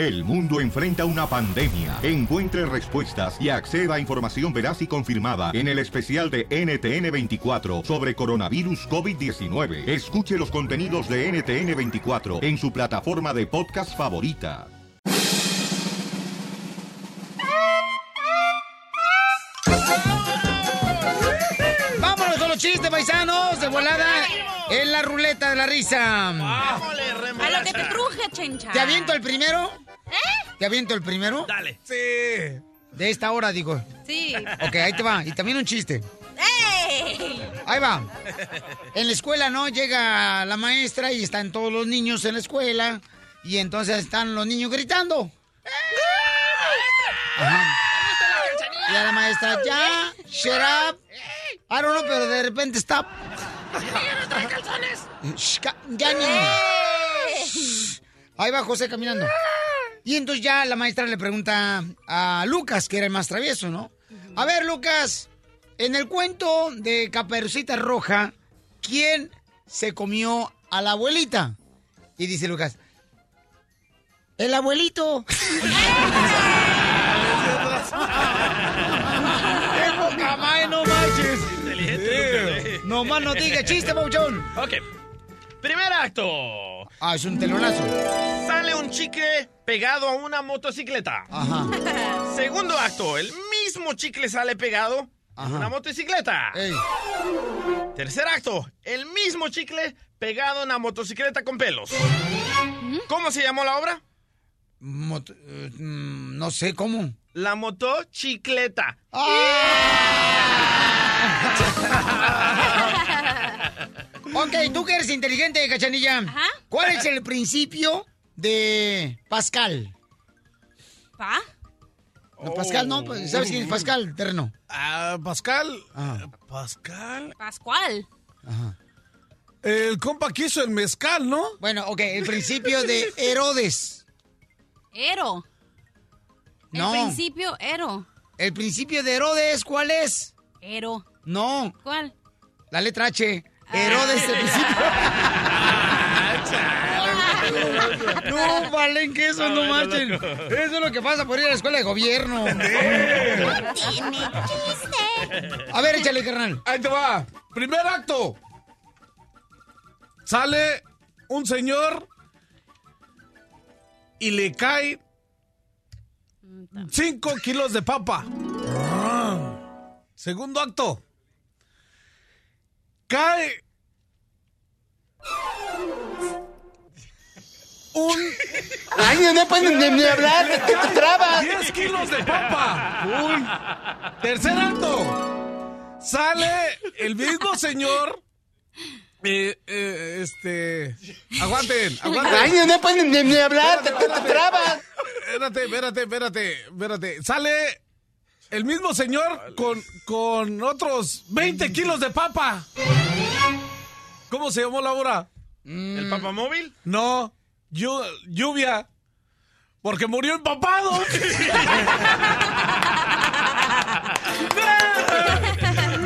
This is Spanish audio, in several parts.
El mundo enfrenta una pandemia. Encuentre respuestas y acceda a información veraz y confirmada en el especial de NTN24 sobre coronavirus COVID-19. Escuche los contenidos de NTN24 en su plataforma de podcast favorita. Vámonos con los chistes, paisanos, de volada en la ruleta de la risa. A lo que te truje, chencha. ¿Te aviento el primero? ¿Te aviento el primero? Dale. Sí. De esta hora, digo. Sí. Ok, ahí te va. Y también un chiste. ¡Ey! Ahí va. En la escuela, ¿no? Llega la maestra y están todos los niños en la escuela. Y entonces están los niños gritando. Ajá. Y a la maestra, ya, shut up. I don't know, pero de repente ca- Ya, niño. Shh. Ahí va José caminando. Y entonces ya la maestra le pregunta a Lucas, que era el más travieso, ¿no? A ver, Lucas, en el cuento de Caperucita Roja, ¿quién se comió a la abuelita? Y dice Lucas, el abuelito. ¡Qué poca madre, no manches! Inteligente, No más no diga chiste, Pauchón. Ok. Primer acto. Ah, es un telonazo. Sale un chicle pegado a una motocicleta. Ajá. Segundo acto. El mismo chicle sale pegado a una motocicleta. Ey. Tercer acto. El mismo chicle pegado a una motocicleta con pelos. ¿Cómo se llamó la obra? Mot- eh, mm, no sé cómo. La motocicleta. Ok, tú que eres inteligente, cachanilla. ¿Cuál es el principio de Pascal? ¿Pa? No, Pascal, no, pues, ¿sabes quién es Pascal, terreno? Ah, Pascal. Ah. Pascal. Pascual. El compa que hizo el mezcal, ¿no? Bueno, ok, el principio de Herodes. Ero. No. El principio, Ero. El principio de Herodes, ¿cuál es? Ero. No, ¿Cuál? la letra H. Herodes, el principio. No, valen que eso no marchen. Eso es lo que pasa por ir a la escuela de gobierno. A ver, échale, carnal. Ahí te va. Primer acto. Sale un señor y le cae 5 kilos de papa. Segundo acto. Cae un... Ay, no pueden ni, ni hablar, te, te trabas. 10 kilos de papa. Uy. Tercer acto. Sale el mismo señor. eh, eh, este. Aguanten, aguanten. Ay, no pueden ni, ni hablar, te, te- te trabas. Espérate, espérate, espérate, espérate. Sale el mismo señor con, con otros 20 kilos de papa. ¿Cómo se llamó la obra? ¿El papamóvil? No, llu- lluvia. Porque murió empapado.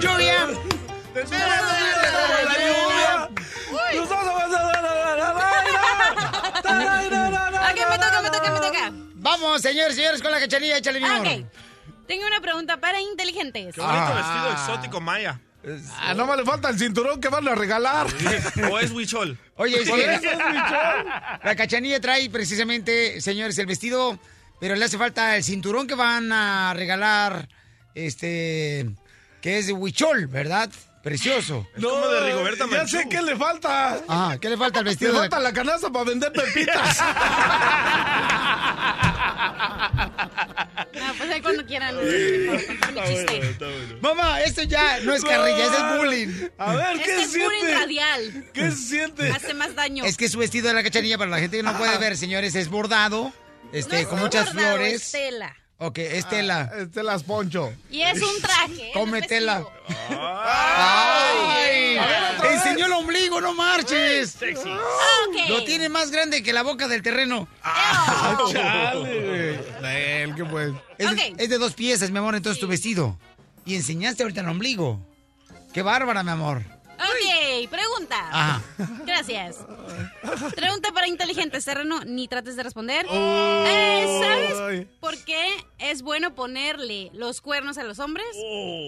Lluvia. Ok, me toca, me toca, me toca. Vamos, señores, señores, con la cachanilla, échale mi amor. Ok. Tengo una pregunta para inteligentes. Qué bonito vestido exótico maya. Ah, no me le falta el cinturón que van a regalar. ¿O es huichol? Oye, eso es bichón. la cachanilla trae precisamente, señores, el vestido, pero le hace falta el cinturón que van a regalar, este, que es de huichol, ¿verdad? Precioso. Es como de Rigoberta Ya sé qué le falta. Ah, ¿qué le falta al Le vestido? la- falta la canasta para vender pepitas. No, pues ahí cuando quieran. con mi chiste. Mamá, esto ya no es carrilla, ese es bullying. A ver, Este ¿qué es bullying siente? radial. ¿Qué siente? Hace más daño. Es que su vestido de la cachanilla, para la gente que no puede ver, señores, es bordado, este, No es con muchas bordado, flores. es tela. Ok, es tela. Este las poncho. Y es un traje. es Come un tela. vestido. ¡Ay! A ver, otra vez. Enseñó el ombligo, no marches. Sexy. Ok. Lo tiene más grande que la boca del terreno. Chale, güey. Él, ¿qué pues? Es de dos piezas, mi amor, entonces tu vestido. Y enseñaste ahorita el ombligo. Qué bárbara, mi amor. Ok, pregunta. Ajá. Gracias. Pregunta para inteligentes, terreno, ni trates de responder. Eh, ¿Sabes por qué es bueno ponerle los cuernos a los hombres?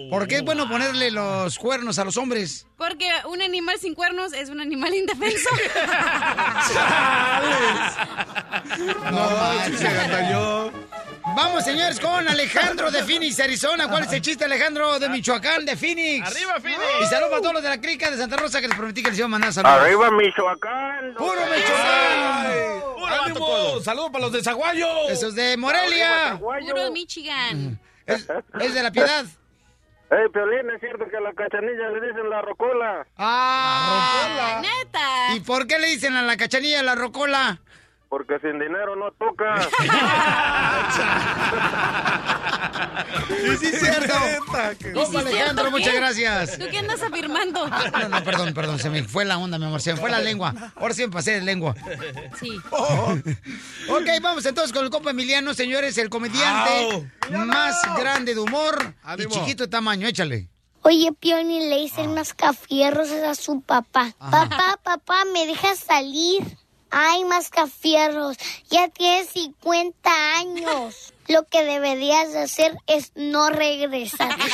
¿Por qué es bueno ponerle los cuernos a los hombres? Porque un animal sin cuernos es un animal indefenso. No, manches. Se. Vamos, señores, con Alejandro de Phoenix, Arizona. ¿Cuál es el chiste, Alejandro de Michoacán, de Phoenix? ¡Arriba, Phoenix! Y saludos para todos los de la crica de Santa Rosa que les prometí que les iba a mandar saludos. Arriba Michoacán. ¡Puro Michoacán! Puro. ¡Saludos para los de Zaguayo! Eso es de Morelia. Puro Michigan. Es, es de la piedad. Ey, Piolín, es cierto que a la cachanilla le dicen la rocola. Ah, Neta. ¿Y por qué le dicen a la cachanilla la rocola? Porque sin dinero no toca. Sí, sí, es cierto. Compa Sí, Alejandro, ¿cierto muchas qué? gracias. ¿Tú qué andas afirmando? No, no, perdón, perdón, se me fue la onda, mi amor, se me fue la lengua. Ahora sí me pasé de lengua. Sí. Ok, vamos entonces con el compa Emiliano, señores, el comediante más grande de humor Ánimo. y chiquito de tamaño, échale. Oye, Pioni le dicen mascafierros a su papá. Papá, papá, ¿me dejas salir? Ay, mascafierros, ya tienes 50 años. Lo que deberías de hacer es no regresar.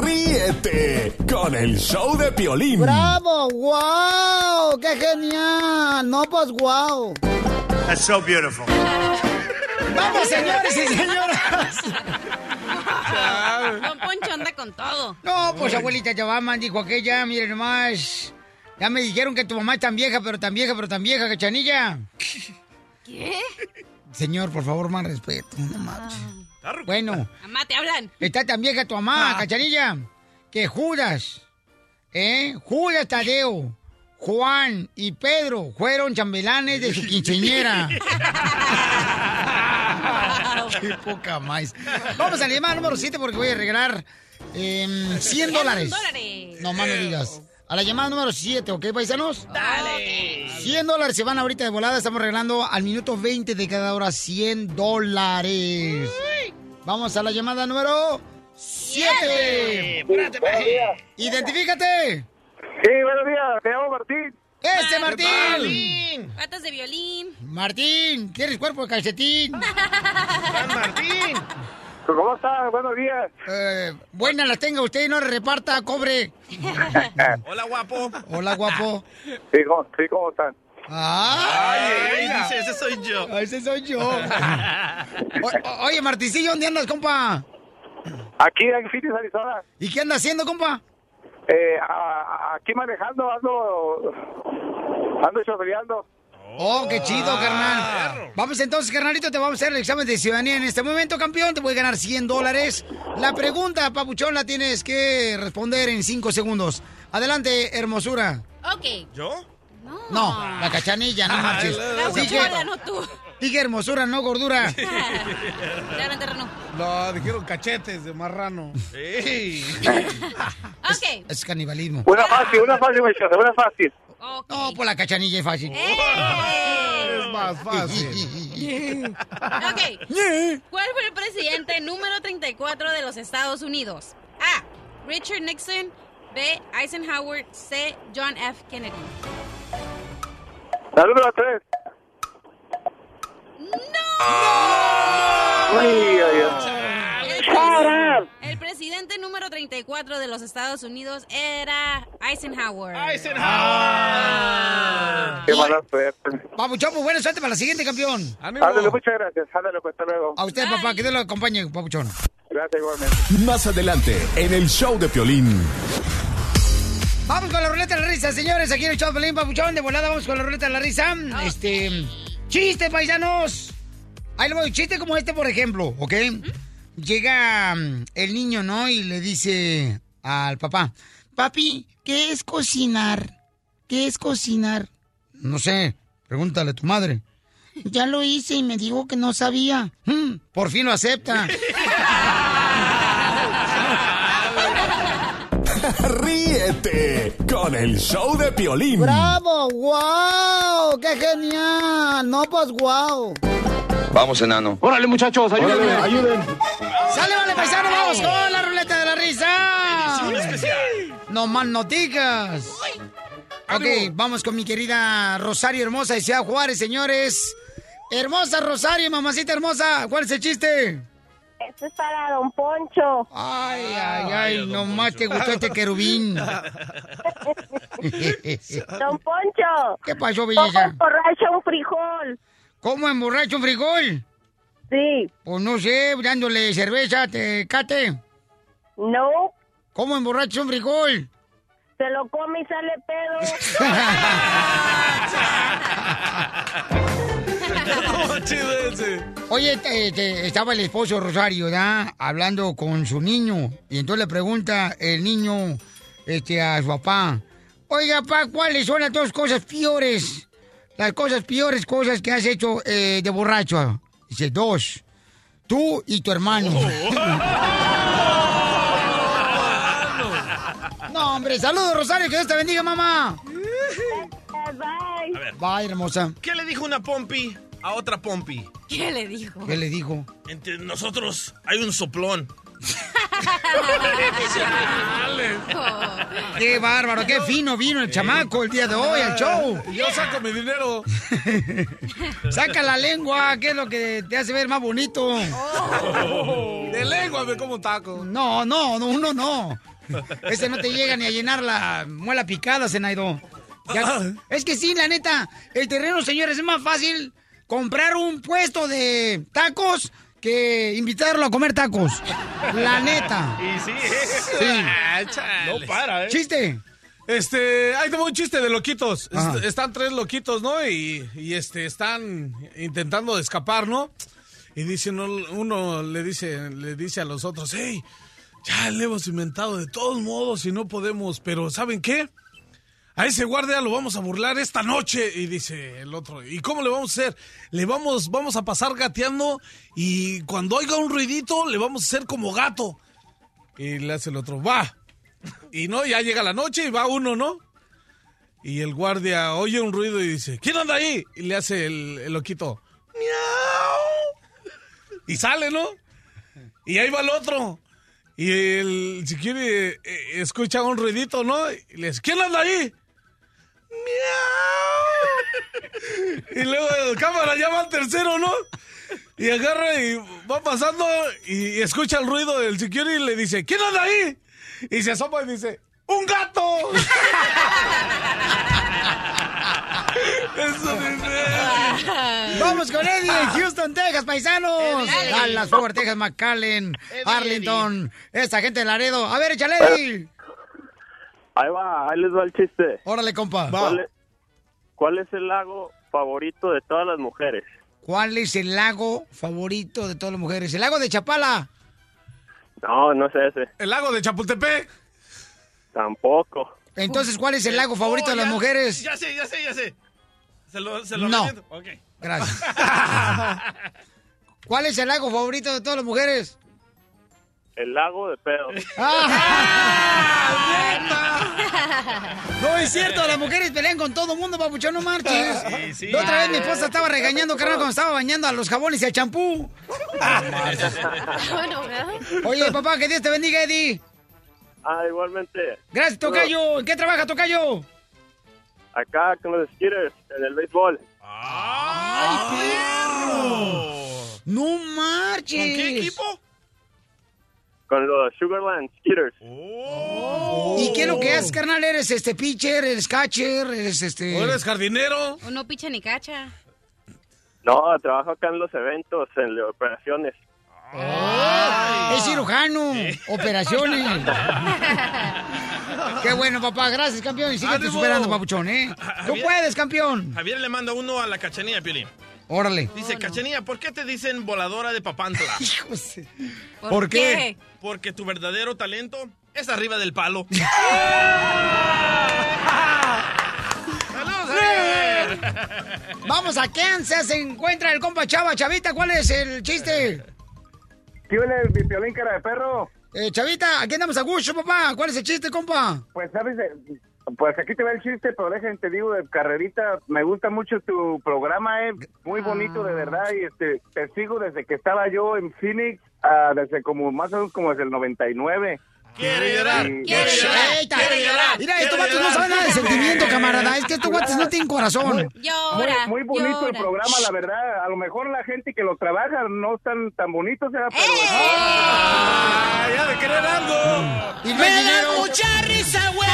Ríete con el show de Piolín. ¡Bravo! ¡Wow! ¡Qué genial! No, pues wow. That's so beautiful. ¡Vamos, señores y señoras! Don Poncho anda con todo. No, pues abuelita Chabama dijo aquella, miren nomás. Ya me dijeron que tu mamá es tan vieja, pero tan vieja, pero tan vieja, cachanilla. ¿Qué? Señor, por favor, más respeto. No marches. Bueno, Mamá, te hablan. está tan vieja tu mamá, cachanilla, que Judas, ¿eh? Judas Tadeo, Juan y Pedro fueron chambelanes de su quinceñera. Qué poca más. Vamos a la llamada número 7 porque voy a regalar em, 100 dólares. dólares. No más no digas. A la llamada número 7, ¿ok, paisanos? Dale. 100 dólares se van ahorita de volada. Estamos regalando al minuto 20 de cada hora 100 dólares. Vamos a la llamada número 7. Identifícate. Sí, buenos días, me llamo Martín. Este Martín. Martín. Patas de violín. Martín, ¿tienes cuerpo de calcetín? San Martín. ¿Cómo estás? Buenos días. Eh, buenas las tenga usted y no le reparta, cobre. Hola, guapo. Hola, guapo. Sí, ¿cómo, sí, ¿cómo están? Ah, Ay, dice, ese soy yo. ese soy yo. O- oye, Marticillo, ¿dónde andas, compa? Aquí en Phoenix, Arizona. ¿Y qué andas haciendo, compa? Eh, a- aquí manejando, ando, ando chofereando. Oh, qué chido, carnal. Vamos entonces, carnalito, te vamos a hacer el examen de ciudadanía en este momento, campeón. Te voy a ganar 100 dólares. La pregunta, papuchón, la tienes que responder en 5 segundos. Adelante, hermosura. Ok. ¿Yo? No. No, la cachanilla, no marches. La huichola, no tú. Dije hermosura, no gordura. Terreno. No, dijeron cachetes de marrano. Ey. Ok. Es canibalismo. Una fácil, una fácil, muchacha, una fácil. Ok. No, pues la cachanilla es fácil. ¡Eh! Es más fácil. Ok. ¿Cuál fue el presidente número 34 de los Estados Unidos? A. Richard Nixon. B. Eisenhower. C. John F. Kennedy. La número tres. ¡No! Uy, ay, ay. El, Shut up. el presidente número 34 de los Estados Unidos era Eisenhower. Eisenhower. Qué mala suerte. Papuchón, pues buena suerte para la siguiente, campeón. Ándale, muchas gracias. Ándale, pues, hasta luego. A usted, papá, que Dios lo acompañe, papuchón. Gracias igualmente. Más adelante, en el show de Piolín. Vamos con la ruleta de la risa, señores. Aquí en el show de Pelín Papuchón. De volada vamos con la ruleta de la risa. Este. Chiste, paisanos. Ahí le voy. Chiste como este, por ejemplo, ¿ok? Llega mm, el niño, ¿no? Y le dice al papá: Papi, ¿qué es cocinar? ¿Qué es cocinar? No sé. Pregúntale a tu madre. Ya lo hice y me dijo que no sabía. Mm, por fin lo acepta. Con el show de Piolín. ¡Bravo! ¡Wow! ¡Qué genial! No, pues wow. Vamos, enano. Órale, muchachos, ayúdenme. ayuden. ¡Sale, vale, paisano! ¡Vamos con la ruleta de la risa! Edición especial. No más noticas. Ok, vamos con mi querida Rosario Hermosa de Ciudad Juárez, señores. Hermosa Rosario, mamacita hermosa. ¿Cuál es el chiste? Esto es para Don Poncho. Ay, ay, ay, nomás te gustó este querubín. Don Poncho. ¿Qué pasó, ¿Cómo belleza? emborracha un frijol? ¿Cómo emborracho un frijol? Sí. Pues no sé, dándole cerveza, te cate. No. ¿Cómo emborracho un frijol? Se lo come y sale pedo. Oye, te- te- estaba el esposo Rosario, ¿ya? Hablando con su niño. Y entonces le pregunta el niño este, a su papá. Oiga, papá, ¿cuáles son las dos cosas peores? Las cosas peores cosas que has hecho eh, de borracho. Dice, dos. Tú y tu hermano. no, hombre, saludos, Rosario, que Dios te bendiga, mamá. Bye. A ver. Bye, hermosa. ¿Qué le dijo una pompi a otra pompi? ¿Qué le dijo? ¿Qué le dijo? Entre nosotros hay un soplón. Qué bárbaro, qué fino vino el chamaco el día de hoy al show. Yo saco mi dinero. Saca la lengua, que es lo que te hace ver más bonito. De lengua me como un taco. No, no, no, uno no. Ese no te llega ni a llenar la muela picada, Zenaido. Ya- es que sí, la neta, el terreno, señores, es más fácil comprar un puesto de tacos que invitarlo a comer tacos. La neta. Y sí. Sí. No para, ¿eh? Chiste. Este, hay como un chiste de loquitos. Est- están tres loquitos, ¿no? Y, y, este, están intentando escapar, ¿no? Y dice uno, uno le dice, le dice a los otros, hey, ya le hemos inventado de todos modos y no podemos, pero ¿saben qué? A ese guardia lo vamos a burlar esta noche. Y dice el otro, ¿y cómo le vamos a hacer? Le vamos, vamos a pasar gateando y cuando oiga un ruidito le vamos a hacer como gato. Y le hace el otro, va. Y no, ya llega la noche y va uno, ¿no? Y el guardia oye un ruido y dice, ¿quién anda ahí? Y le hace el, el loquito, miau. Y sale, ¿no? Y ahí va el otro. Y el, si quiere, eh, escucha un ruidito, ¿no? Y le dice, ¿quién anda ahí? ¡Miau! Y luego el cámara llama al tercero, ¿no? Y agarra y va pasando y escucha el ruido del security y le dice, ¿quién anda ahí? Y se asoma y dice, ¡un gato! Eso dice. Vamos con Eddie en Houston, Texas, paisanos. Dallas, Fort Worth, Texas, McAllen, Arlington. Esta gente de Laredo. A ver, échale, Eddie. Ahí va, ahí les va el chiste. Órale, compa. ¿Cuál es, cuál es el lago favorito de todas las mujeres? ¿Cuál es el lago favorito de todas las mujeres? ¿El lago de Chapala? No, no es ese. ¿El lago de Chapultepec? Tampoco. Entonces, ¿cuál es el lago favorito Oh, de las ya- mujeres? Ya sé, ya sé, ya sé. Se lo, se lo No. reviento. Ok. Gracias. ¿Cuál es el lago favorito de todas las mujeres? El lago de pedo. No es cierto, las mujeres pelean con todo mundo, papuchón, no marches. Sí, sí. La otra vez mi esposa estaba regañando, carnal, cuando estaba bañando a los jabones y al champú. Bueno. Oye, papá, que Dios te bendiga, Eddie. Ah, igualmente. Gracias, Tocayo. ¿En qué trabaja, Tocayo? Acá con los skitters en el béisbol. ¡Ay, perro! No marches. ¿Con qué equipo? Con los Sugarland Skitters. Oh. ¿Y qué es lo que haces, carnal? ¿Eres este pitcher, eres catcher, eres este... ¿O eres jardinero? O no picha ni cacha. No, trabajo acá en los eventos, en las operaciones. Es cirujano, operaciones. Qué bueno, papá. Gracias, campeón. Y síguete superando, papuchón, ¿eh? Tú Javier. puedes, campeón. Javier le manda uno a la cachanilla, Piolín. Órale. Dice, cachanilla, ¿por qué te dicen voladora de papantla? Hijos. ¿Por, ¿Por qué? Porque tu verdadero talento es arriba del palo. Vamos a Kansas. Se encuentra el compa Chava. Chavita, ¿cuál es el chiste? ¿Qué viene mi piolín cara de perro? Eh, Chavita, aquí andamos a gusto, papá. ¿Cuál es el chiste, compa? Pues, ¿sabes? Pues aquí te va el chiste, pero déjame te digo de carrerita, me gusta mucho tu programa, eh, muy bonito de verdad y este te sigo desde que estaba yo en Phoenix, ah, desde como más o menos como desde el 99. Quiere llorar, quiere llorar, quiere llorar. Mira, estos vatos no saben nada de sentimiento, camarada. Es que estos guates no tienen corazón. Muy, Llora, muy bonito el programa, la verdad. A lo mejor la gente que lo trabaja no están tan bonitos, ¿verdad? pero Ah, ya de querer algo. Y hay dinero. mucha risa, güey.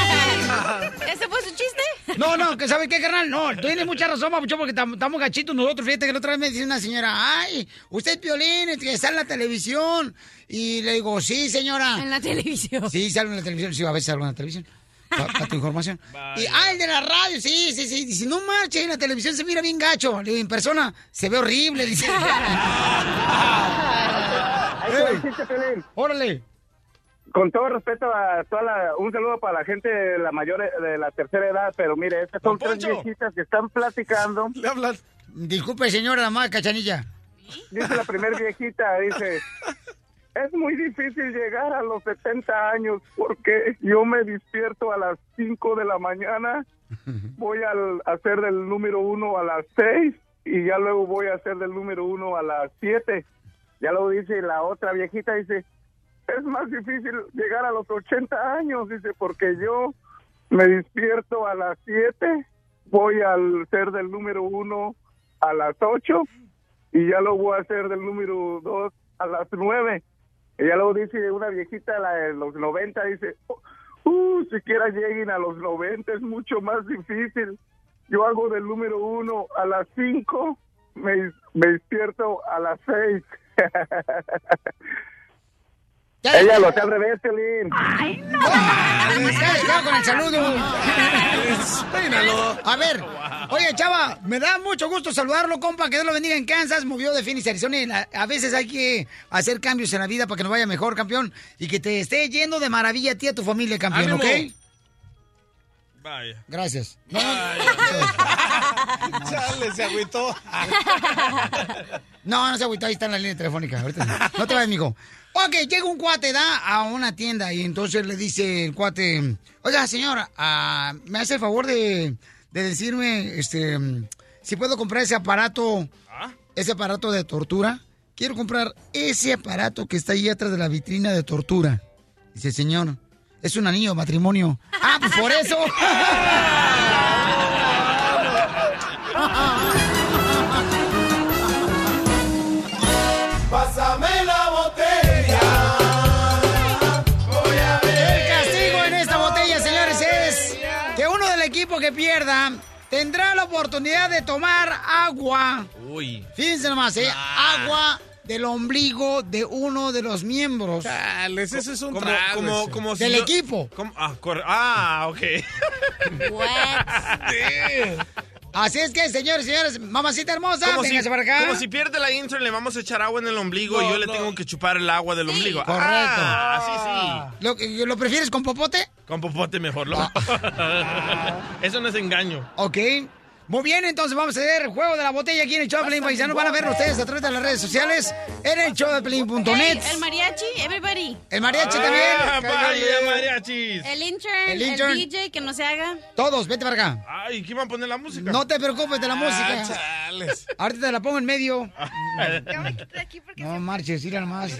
¿Ese fue su chiste? No, no, que ¿sabe qué, carnal? No, tienes mucha razón, papuchón, porque tam- estamos gachitos nosotros. Fíjate que la otra vez me dice una señora, ay, usted es violín, es que está en la televisión. Y le digo, sí, señora. En la televisión. Sí, salgo en la televisión. Sí, a veces salgo en la televisión. Para tu información. Y, ah, el de la radio, sí, sí, sí. Dice, no marche, en la televisión se mira bien gacho. Le digo, en persona se ve horrible, dice. Ahí. Órale. Con todo respeto a toda la, un saludo para la gente de la mayor de la tercera edad, pero mire, estas son Don tres Poncho. viejitas que están platicando. Le hablan. Disculpe, señora, más cachanilla. Dice la primer viejita, dice, es muy difícil llegar a los 70 años porque yo me despierto a las 5 de la mañana, voy al, a hacer del número uno a las 6 y ya luego voy a hacer del número uno a las 7. Ya luego dice la otra viejita, dice, es más difícil llegar a los 80 años, dice, porque yo me despierto a las 7, voy al ser del número uno a las 8 y ya lo voy a hacer del número 2 a las 9. Y ya luego dice una viejita, la de los 90, dice, uh, siquiera lleguen a los 90 es mucho más difícil. Yo hago del número 1 a las 5, me, me despierto a las 6. Ella lo hace al revés, Piolín. ¡Ay, no! ¡Ya, con el saludo! A ver, oye, chava, me da mucho gusto saludarlo, compa, que Dios lo bendiga en Kansas, movió de Phoenix, Arizona, a veces hay que hacer cambios en la vida para que nos vaya mejor, campeón, y que te esté yendo de maravilla a ti y a tu familia, campeón, Ánimo. ¿ok? Vaya. Gracias. No, no, Chale, se agüitó. no, no se agüitó, ahí está en la línea telefónica, ahorita no. No te vayas, mijo. Ok, llega un cuate, da, a una tienda y entonces le dice el cuate, oiga, señora, ah, ¿me hace el favor de, de decirme, este, si puedo comprar ese aparato, ese aparato de tortura? Quiero comprar ese aparato que está ahí atrás de la vitrina de tortura. Dice, señor, es un anillo de matrimonio. Ah, pues por eso. que pierda tendrá la oportunidad de tomar agua. Uy. Fíjense nomás, ¿eh? Agua del ombligo de uno de los miembros. Chales, ese es un Como, trago como, como si Del yo- equipo. como- ah, ah, ok. Así es que, señores, señores, mamacita hermosa, Como si, véngase para acá. como si pierde la intro le vamos a echar agua en el ombligo y No, yo le tengo que chupar el agua del ombligo. Correcto. Ah, sí, ¿Lo, ¿Lo prefieres con popote? Con popote mejor. ¿lo? Eso no es engaño. Ok. Muy bien, entonces vamos a hacer el juego de la botella aquí en el show de Pelín Paisanos. Van a verlo ustedes a través de las redes sociales en el show de Pelín.net. Hey, el mariachi, everybody. El mariachi Ah, también. vaya, mariachis. El intern, El. DJ, que no se haga. Todos, vete para acá. Ay, ¿quién va a poner la música? No te preocupes de la Ah, música. chales. Ahorita te la pongo en medio. No marches, mira nomás.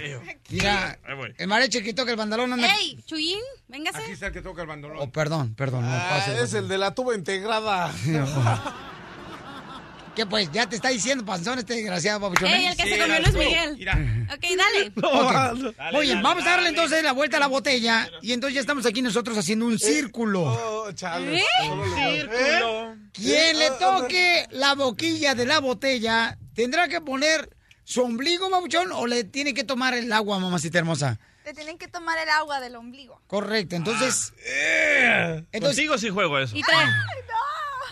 Mira, el mariachi que toca el bandalón anda... Hey, Chuyín, véngase. Aquí está el que toca el bandolón. Oh, perdón, perdón, no Ah, pase. es el de la tuba integrada. ¿Qué pues? Ya te está diciendo panzón este desgraciado, papuchón. Ey, el que se comió Luis Miguel. Mira. Ok, dale. Ok. Dale, Muy bien, dale, vamos a darle dale. entonces la vuelta a la botella y entonces ya estamos aquí nosotros haciendo un círculo. Oh, chales. ¿Eh? Círculo. Quien le Ah, toque la boquilla de la botella tendrá que poner su ombligo, papuchón, o le tiene que tomar el agua, mamacita hermosa. Te tienen que tomar el agua del ombligo. Correcto, entonces... Eh, Entonces- Contigo sí juego eso. Y trae.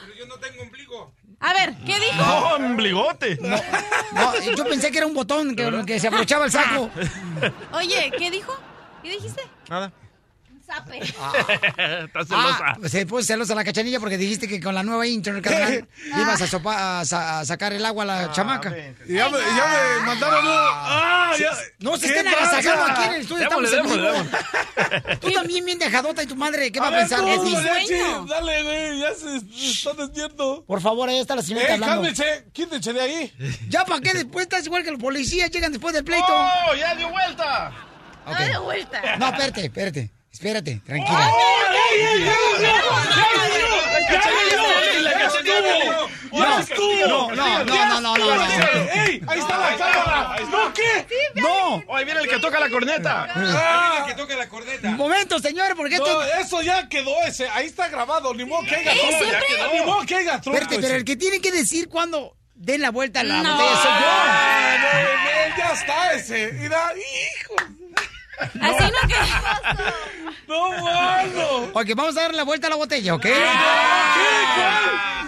Pero yo no tengo ombligo. A ver, ¿qué dijo? No, ombligote. No, yo pensé que era un botón que, que se abrochaba el saco. Oye, ¿qué dijo? ¿Qué dijiste? Nada. Está celosa. Ah, se puso celosa la cachanilla porque dijiste que con la nueva internet carnal, ibas a, sopa- a sa- a sacar el agua a la chamaca. Y ya me, ya me mandaron un... ¡Ah! Ya, No se ¿Qué estén agasajando aquí en el estudio, Démosle, estamos en démosle. Tú también bien dejadota y tu madre, ¿qué va a, ver, pensar tú, de ti? mariachi, Dale, güey, ya se está despierto. Por favor, ahí está la señora ¡Eh, hablando. cálmense! ¡Quítense de ahí! ¿Ya para qué después estás igual que los policías? Llegan después del pleito. ¡Oh, ya dio vuelta! Ok. ¡Dale vuelta! No, espérate, espérate. Espérate, tranquila. No, no, no, no, no, no. ¡Ey! ¡Ahí está la cámara! ¿No qué? No. ¡Oh, ahí viene el que toca la corneta! Ah, Que toque la corneta. Un momento, señor, porque no, esto... eso ya quedó ese. Ahí está grabado. Ni modo que haya quedó. Ni modo que haya Espérate, pero el que tiene que decir cuando den la vuelta a la No. botella soy yo. Ah, no, no, ya está ese. Mira, hijo. Así no que... No, mano. Ok, vamos a dar la vuelta a la botella, ¿ok?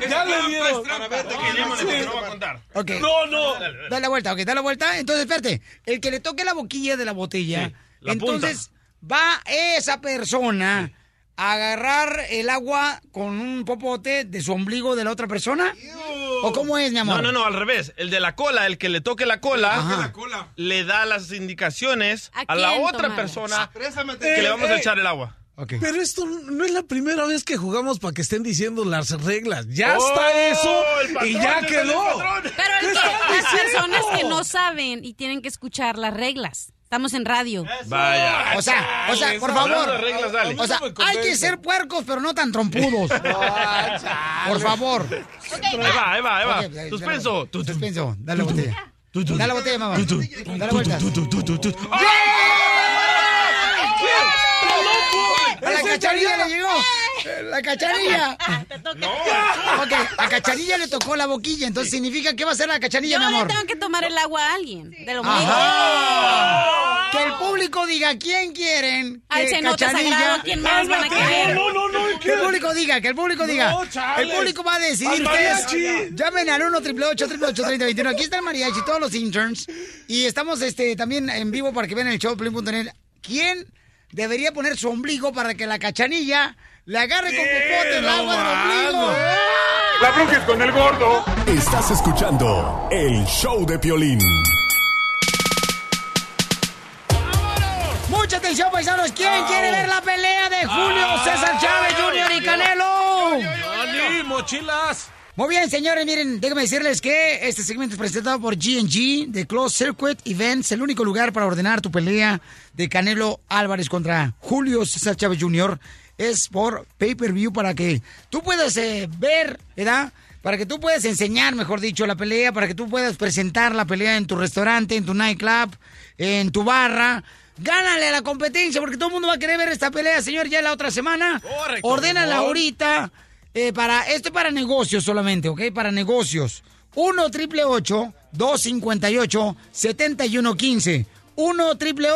Ya le dieron. Para Que no va a contar. Ok. No, no. Da la vuelta, ok, da la vuelta. Entonces, espérate, el que le toque la boquilla de la botella, Sí, la entonces va esa persona agarrar el agua con un popote de su ombligo de la otra persona. ¿O cómo es, mi amor? No, no, no, al revés. El de la cola, el que le toque la cola, le da las indicaciones ¿A a, la otra tomarla? persona que le vamos a echar el agua. Pero esto no es la primera vez que jugamos para que estén diciendo las reglas. Ya Oh, está eso patrón, y ya el quedó. Pero el ¿Qué que, las personas que no saben y tienen que escuchar las reglas. Estamos en radio. Vaya. O sea, o sea, por favor. de reglas, dale. O sea, hay que ser puercos, pero no tan trompudos. Por favor. Ahí va, ahí va, ahí Suspenso. dale. Suspenso. Dale la botella. Dale la botella, mamá. Dale la vuelta. A la cacharilla le llegó. La cacharilla. Te toca. Ok, a cacharilla le tocó la boquilla, entonces significa que va a ser la cacharilla, Yo mi le amor. tengo que tomar el agua a alguien. De lo Ajá. Que el público diga quién quieren. Al que cenote Cachanilla- sagrado, ¿quién más van a querer? No, no, no. Que el público diga, que el público diga. No, el público va a decidir Al ustedes. mariachi. Llamen al 1 888 3021 Aquí está el mariachi, todos los interns. Y estamos este también en vivo para que vean el show Plin.net. ¿Quién debería poner su ombligo para que la cachanilla le agarre con popote el agua del ombligo? La bronca es con el gordo. Estás escuchando el show de Piolín. Mucha atención, paisanos. ¿Quién quiere ver la pelea de Julio César Chávez Jr. y Canelo? ¡Ani, mochilas! Muy bien, señores, miren, déjenme decirles que este segmento es presentado por G&G de Close Circuit Events, el único lugar para ordenar tu pelea de Canelo Álvarez contra Julio César Chávez Jr. Es por pay-per-view para que tú puedas eh, ver, ¿verdad? Para que tú puedas enseñar, mejor dicho, la pelea, para que tú puedas presentar la pelea en tu restaurante, en tu nightclub, en tu barra. Gánale a la competencia, porque todo el mundo va a querer ver esta pelea, señor, ya la otra semana. Correcto, Ordénala ahorita. Eh, para, esto es para negocios solamente, ¿ok? Para negocios. 1 triple 258 7115 1 triple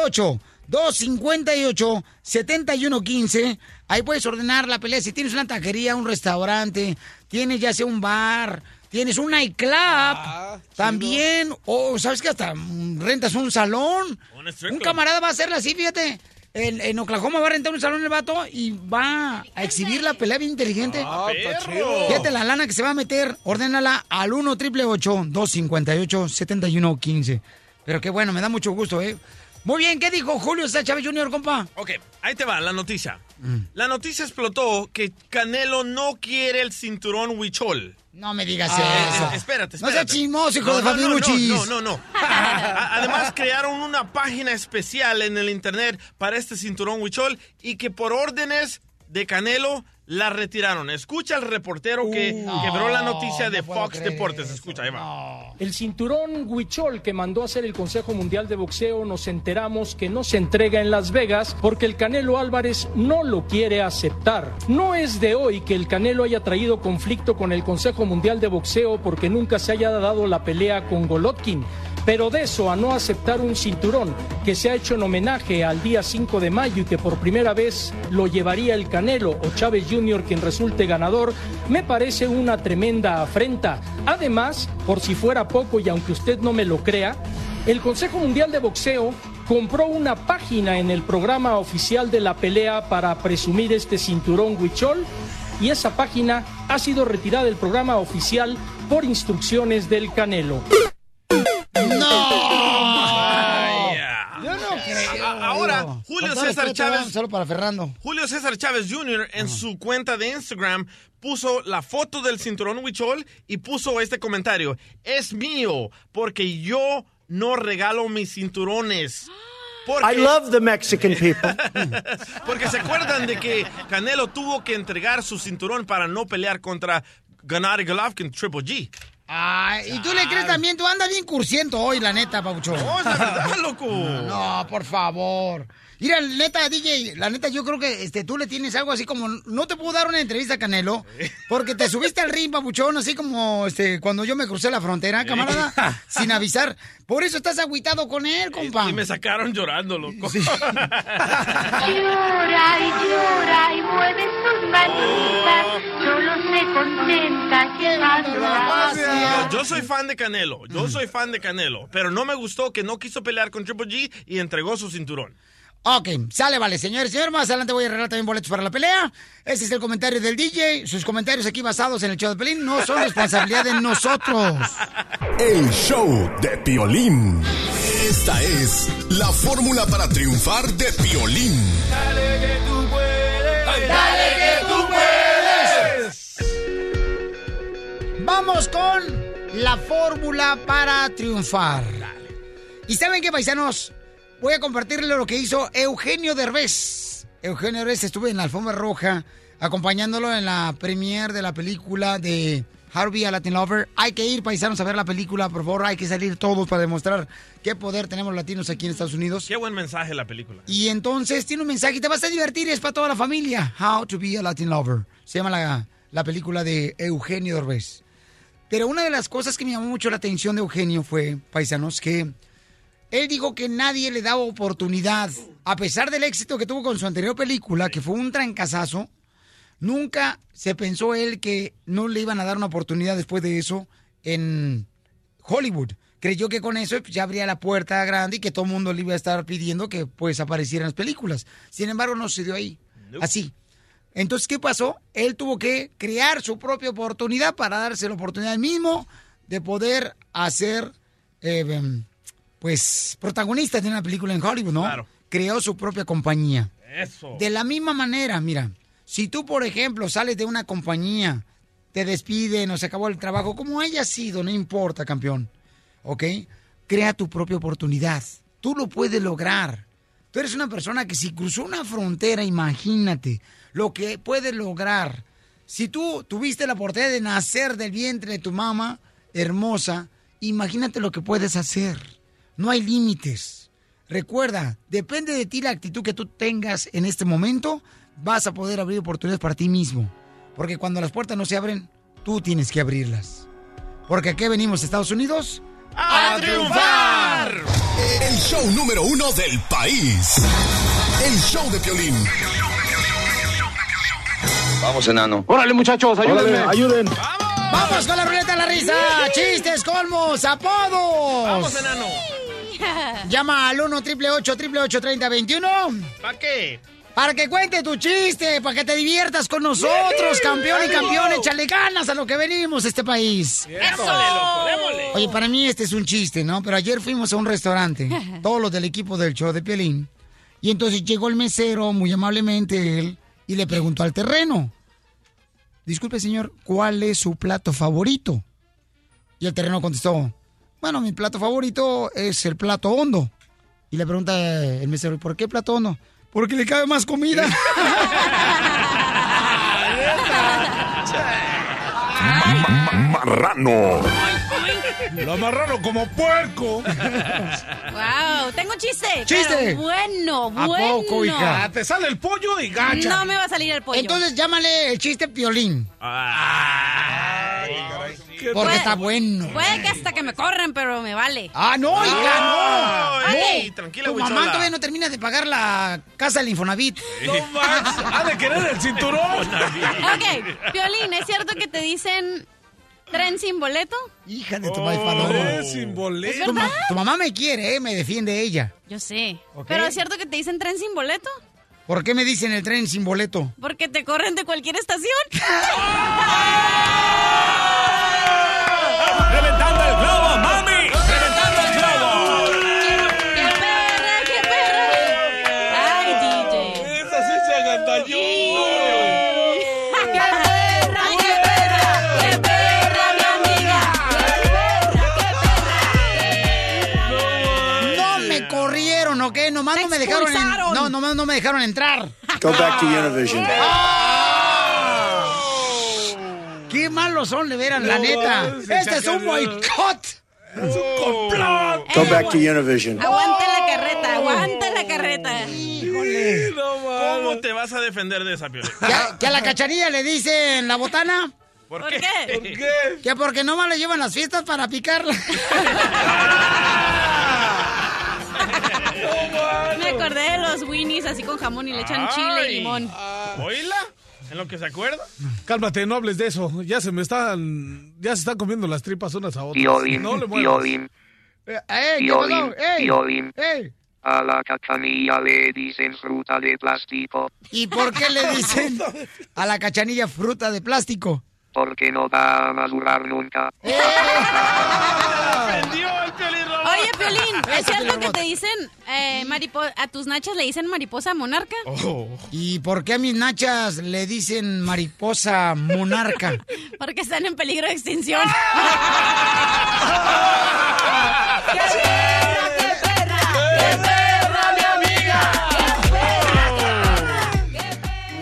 258 7115 Ahí puedes ordenar la pelea. Si tienes una taquería, un restaurante, tienes ya sea un bar, tienes un nightclub, también, o sabes que hasta rentas un salón. Un camarada va a hacerla así, fíjate. En, en Oklahoma va a rentar un salón el vato y va a exhibir la pelea bien inteligente. Ah, perro. chido. Fíjate la lana que se va a meter, ordénala al 1 triple 258 7115 Pero qué bueno, me da mucho gusto, ¿eh? Muy bien, ¿qué dijo Julio Chávez Jr., compa? Ok, ahí te va la noticia. La noticia explotó que Canelo no quiere el cinturón huichol. No me digas Ah, eso. eh, espérate, No espérate. seas chismoso, hijo No, de no. No, no, no. no. Además, crearon una página especial en el internet para este cinturón huichol y que por órdenes de Canelo la retiraron. Escucha al reportero que quebró la noticia de no Fox Deportes. Escucha, ahí va. El cinturón Huichol que mandó a hacer el Consejo Mundial de Boxeo nos enteramos que no se entrega en Las Vegas porque el Canelo Álvarez no lo quiere aceptar. No es de hoy que el Canelo haya traído conflicto con el Consejo Mundial de Boxeo porque nunca se haya dado la pelea con Golovkin. Pero de eso a no aceptar un cinturón que se ha hecho en homenaje al día 5 de mayo y que por primera vez lo llevaría el Canelo o Chávez Jr. quien resulte ganador, me parece una tremenda afrenta. Además, por si fuera poco y aunque usted no me lo crea, el Consejo Mundial de Boxeo compró una página en el programa oficial de la pelea para presumir este cinturón Huichol y esa página ha sido retirada del programa oficial por instrucciones del Canelo. Ahora, Julio César Chávez. Solo para Fernando. Julio César Chávez Jr. en su cuenta de Instagram puso la foto del cinturón Huichol y puso este comentario. Es mío porque yo no regalo mis cinturones. Porque, I love the Mexican people. porque se acuerdan de que Canelo tuvo que entregar su cinturón para no pelear contra Gennady Golovkin Triple G. Ay, y tú le crees también, tú andas bien cursiento hoy, la neta, Paucho. No, es la verdad, loco. No, por favor. Mira, neta, DJ, la neta, yo creo que este, tú le tienes algo así como, no te puedo dar una entrevista a Canelo, porque te subiste al ring, papuchón, así como este, cuando yo me crucé la frontera, camarada, sin avisar. Por eso estás agüitado con él, compa. Y me sacaron llorando, loco. Llora y llora y mueve sus manitas, solo se contenta llevando la Yo, yo soy fan de Canelo, yo soy fan de Canelo, pero no me gustó que no quiso pelear con Triple G y entregó su cinturón. Ok, sale, vale, señores. Señor, más adelante voy a arreglar también boletos para la pelea. Ese es el comentario del DJ. Sus comentarios aquí basados en el show de Pelín no son responsabilidad de nosotros. El show de Piolín. Esta es la fórmula para triunfar de Piolín. Dale que tú puedes. Dale que tú puedes. Vamos con la fórmula para triunfar. ¿Y saben qué, paisanos? Voy a compartirle lo que hizo Eugenio Derbez. Eugenio Derbez estuve en la alfombra roja acompañándolo en la premiere de la película de Harvey a Latin Lover. Hay que ir, paisanos, a ver la película, por favor. Hay que salir todos para demostrar qué poder tenemos latinos aquí en Estados Unidos. Qué buen mensaje la película. Y entonces tiene un mensaje y te vas a divertir, es para toda la familia. How to be a Latin Lover. Se llama la, la película de Eugenio Derbez. Pero una de las cosas que me llamó mucho la atención de Eugenio fue, paisanos, que él dijo que nadie le daba oportunidad. A pesar del éxito que tuvo con su anterior película, que fue un trancazazo, nunca se pensó él que no le iban a dar una oportunidad después de eso en Hollywood. Creyó que con eso pues, ya abría la puerta grande y que todo el mundo le iba a estar pidiendo que pues apareciera en las películas. Sin embargo, no se dio ahí. Así. Entonces, ¿qué pasó? Él tuvo que crear su propia oportunidad para darse la oportunidad mismo de poder hacer, eh, em, pues, protagonista de una película en Hollywood, ¿no? Claro. Creó su propia compañía. Eso. De la misma manera, mira, si tú, por ejemplo, sales de una compañía, te despiden o se acabó el trabajo, como haya sido, no importa, campeón, ¿ok? Crea tu propia oportunidad. Tú lo puedes lograr. Tú eres una persona que si cruzó una frontera, imagínate lo que puedes lograr. Si tú tuviste la oportunidad de nacer del vientre de tu mamá, hermosa, imagínate lo que puedes hacer. No hay límites. Recuerda, depende de ti la actitud que tú tengas en este momento, vas a poder abrir oportunidades para ti mismo. Porque cuando las puertas no se abren, tú tienes que abrirlas. Porque aquí venimos, Estados Unidos, ¡A triunfar! El show número uno del país. El show de Piolín. Vamos, enano. Órale, muchachos, ayúdenme. Órale, ayuden. ¡Vamos con la ruleta de la risa! ¡Chistes, colmos, apodos! ¡Vamos, enano! Llama al 1 888 3021 ¿Para qué? Para que cuente tu chiste, para que te diviertas con nosotros, campeón y campeón. Échale ganas a lo que venimos a este país. ¡Eso! Oye, para mí este es un chiste, ¿no? Pero ayer fuimos a un restaurante, todos los del equipo del show de Pielín. Y entonces llegó el mesero, muy amablemente él, y le preguntó al terreno. Disculpe, señor, ¿cuál es su plato favorito? Y el terreno contestó, bueno, mi plato favorito es el plato hondo. Y le pregunta el mesero, ¿y por qué plato hondo? Porque le cabe más comida. Marrano. Lo amarraron como puerco. Wow, tengo un chiste. ¡Chiste! pero Bueno, ¿A bueno. poco, hija? Ah, te sale el pollo y gacha. No me va a salir el pollo. Entonces llámale el chiste piolín. Porque Puede- está bueno. Puede que hasta que me corran, pero me vale. Ah, no, hija, no. Ay, No. tranquila, Tu mamá todavía no termina de pagar la casa del Infonavit. No más. Ha de querer el cinturón. Ok, Piolín, ¿es cierto que te dicen ¿Tren sin boleto? Hija de tu maíz paloma. Tren sin boleto. ¿Es Tu, ma- verdad? tu mamá me quiere, ¿eh? Me defiende ella. Yo sé. Pero es cierto que te dicen tren sin boleto. ¿Por qué me dicen el tren sin boleto? Porque te corren de cualquier estación. ¡Reventando el globo, mami! ¡Reventando el globo! ¡Qué perra, qué perra! ¡Ay, DJ! Esa sí se agandalló. ¡Qué perra, qué perra! ¡Qué perra, mi amiga! No me corrieron, ¿ok? Nomás no me dejaron. en- no, nomás no me dejaron entrar. Go back to Univision. Qué malos son, de veras, la No, neta. se Este es un boicot. Es un complot. Go back to Univision. Aguanta la carreta, aguanta la carreta. Híjole. ¿Cómo te vas a defender de esa Piolín? ¿Que a, que a la cacharilla le dicen la botana? ¿Por, ¿Por qué? qué? ¿Por qué? Que porque nomás le llevan las fiestas para picarla. Me acordé de los Winnies así con jamón y le echan chile y limón. ¿Oíla? ¿En lo que se acuerda? Cálmate, no hables de eso. Ya se me están. Ya se están comiendo las tripas unas a otras. Piolín, no le Eh. ¡Ey! A la cachanilla le dicen fruta de plástico ¿Y por qué le dicen a la cachanilla fruta de plástico? porque no va a madurar nunca. ¿es cierto que te dicen eh, a tus nachas le dicen mariposa monarca? Oh. ¿Y por qué a mis nachas le dicen mariposa monarca? Porque están en peligro de extinción. ¡Qué perra, qué perra! ¡Qué perra, mi amiga!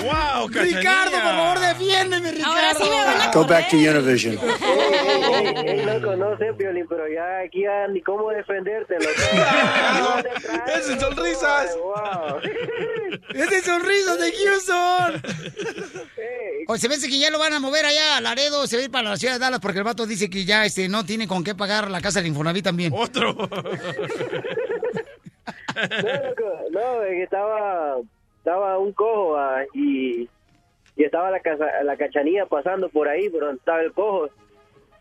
¡Wow, cachanilla! Ricardo, por favor, defiéndeme, Ricardo. Ahora sí me van a Go back to Univision. Loco, no sé, Piolín, pero ya aquí ya ni cómo defenderte. ¡Esas sonrisas! Wow. ¡Ese sonrisa de Houston! O se ve que ya lo van a mover allá a Laredo, se va a ir para la ciudad de Dallas porque el vato dice que ya este no tiene con qué pagar la casa del Infonavit también. Otro. No, loco, estaba, estaba un cojo ah, y, y estaba la, casa, la cachanilla pasando por ahí, pero estaba el cojo.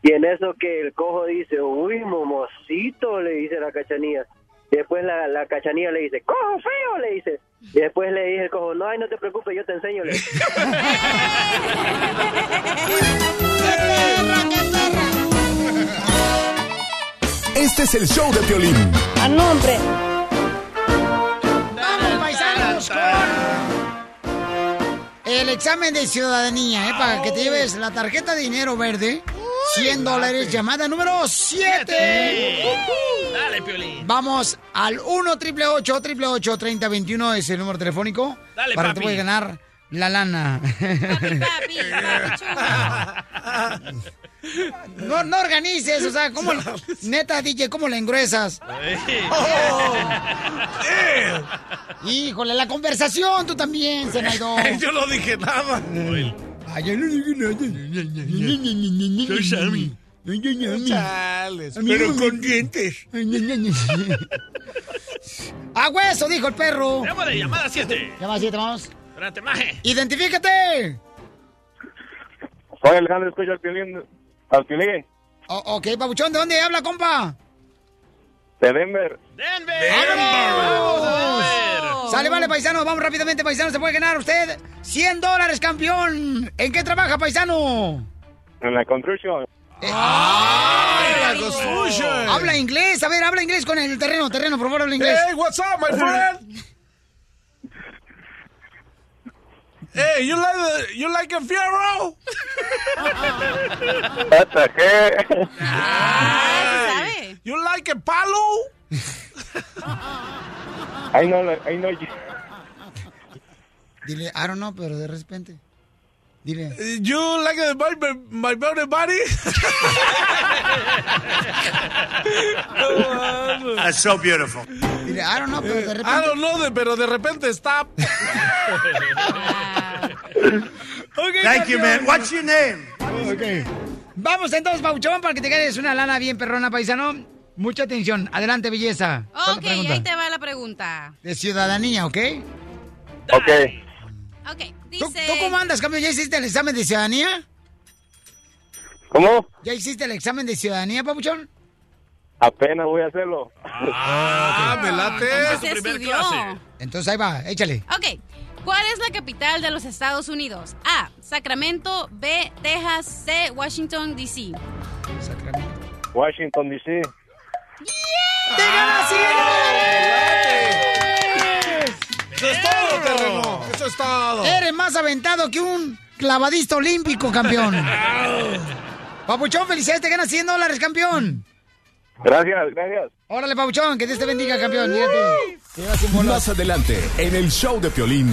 Y en eso que el cojo dice, uy, momosito, le dice la cachanilla. Y después la, la cachanilla le dice, cojo feo, le dice. Y después le dice el cojo, no, ay, no te preocupes, yo te enseño. Le dice. Este es el show de Piolín. A nombre. ¡Vamos, paisanos, con el examen de ciudadanía, ¿eh? Para que te lleves la tarjeta de dinero verde. 100 dólares, llamada número 7. Dale, Piolín. Vamos al 1 888 3021 es el número telefónico. Dale, para que papi. te puedas ganar la lana. Papi, papi, No, no organices, o sea, ¿cómo, neta, DJ, ¿cómo le engruesas? Híjole, la conversación, tú también, Senaido. Yo no dije nada. Ay, yo no dije nada. Soy Sammy. Chales, pero con dientes. ¡A hueso! Dijo el perro. Démosle, llamada 7. Llama siete, vamos. Espérate, maje. ¡Identifícate! Soy Alejandro, escucho al Piolín. Al Piolín, O- ok, papuchón, ¿de dónde habla, compa? de Denver. ¡Denver! ¡Vámonos! Sale, vale, paisano, vamos rápidamente, paisano, se puede ganar usted 100 dólares, campeón. ¿En qué trabaja, paisano? En la construction. ¡Ay, la construction! Habla inglés, a ver, habla inglés con el terreno, terreno, por favor, habla inglés. Hey, what's up, my friend? Hey, you like the, you like a fierro? The heck? ¿Sabe? You like a palo? Ahí no, ahí no. Dile, I don't know, pero de repente. Dile. You like a, my, my belly body? That's so beautiful. Dile, I don't know, pero de I repente. don't know, pero de repente stop. Ok, Thank you, man. What's your name? Ok. Vamos entonces, Pauchón, para que te ganes una lana bien perrona, paisano. Mucha atención. Adelante, belleza. ¿Cuál es la Ok, ahí te va la pregunta. De ciudadanía, ¿ok? Ok. Ok, ¿Tú, dice... tú cómo andas, campeón? ¿Ya hiciste el examen de ciudadanía? ¿Cómo? ¿Ya hiciste el examen de ciudadanía, papuchón? Apenas voy a hacerlo. Ah, me late. Entonces tu primer estudió. clase. Entonces ahí va, échale. Ok. ¿Cuál es la capital de los Estados Unidos? A. Sacramento. B. Texas. C. Washington, D.C. Washington, D.C. ¡Te ganas 100 dólares! Eso es todo, terreno. Eso es todo. Eres más aventado que un clavadista olímpico, campeón. Papuchón, felicidades, te ganas 100 dólares, campeón. Gracias, gracias. Órale, Papuchón, que Dios te bendiga, campeón. Mírate. Te llevas 100 bolas. Más adelante, en el show de Piolín.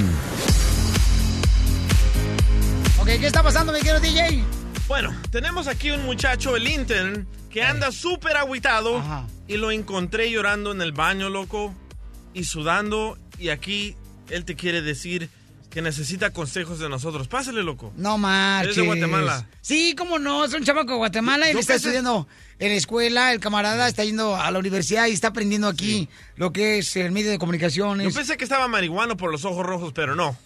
Ok, ¿qué está pasando, mi querido DJ? Bueno, tenemos aquí un muchacho, el intern, que anda súper agüitado y lo encontré llorando en el baño, loco, y sudando. Y aquí él te quiere decir que necesita consejos de nosotros. Pásale, loco. No marches. Eres de Guatemala. Sí, cómo no, es un chamaco de Guatemala y Yo le está estudiando en la escuela, el camarada está yendo a la universidad y está aprendiendo aquí lo que es el medio de Yo comunicaciones. pensé que estaba marihuano por los ojos rojos, pero no.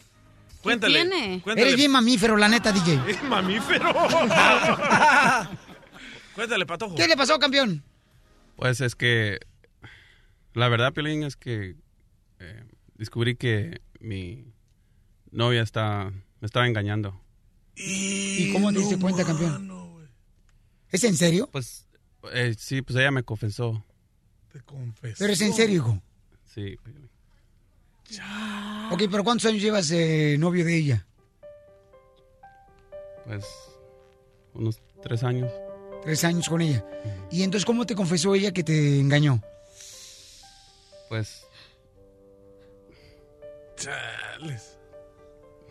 Cuéntale. tiene? Cuéntale. Eres bien mamífero, la neta, DJ. Es mamífero. Cuéntale, patojo. ¿Qué le pasó, campeón? Pues es que la verdad, Piolín, es que eh, descubrí que mi novia está me estaba engañando. ¿Y cómo te diste cuenta, campeón? ¿Es en serio? Pues eh, sí, pues ella me confesó. Te confesó. Pero es en serio, hijo. Sí, Piolín. Ok, pero ¿cuántos años llevas eh, novio de ella? pues unos tres años. Tres años con ella. ¿Y entonces cómo te confesó ella que te engañó? Pues Chales.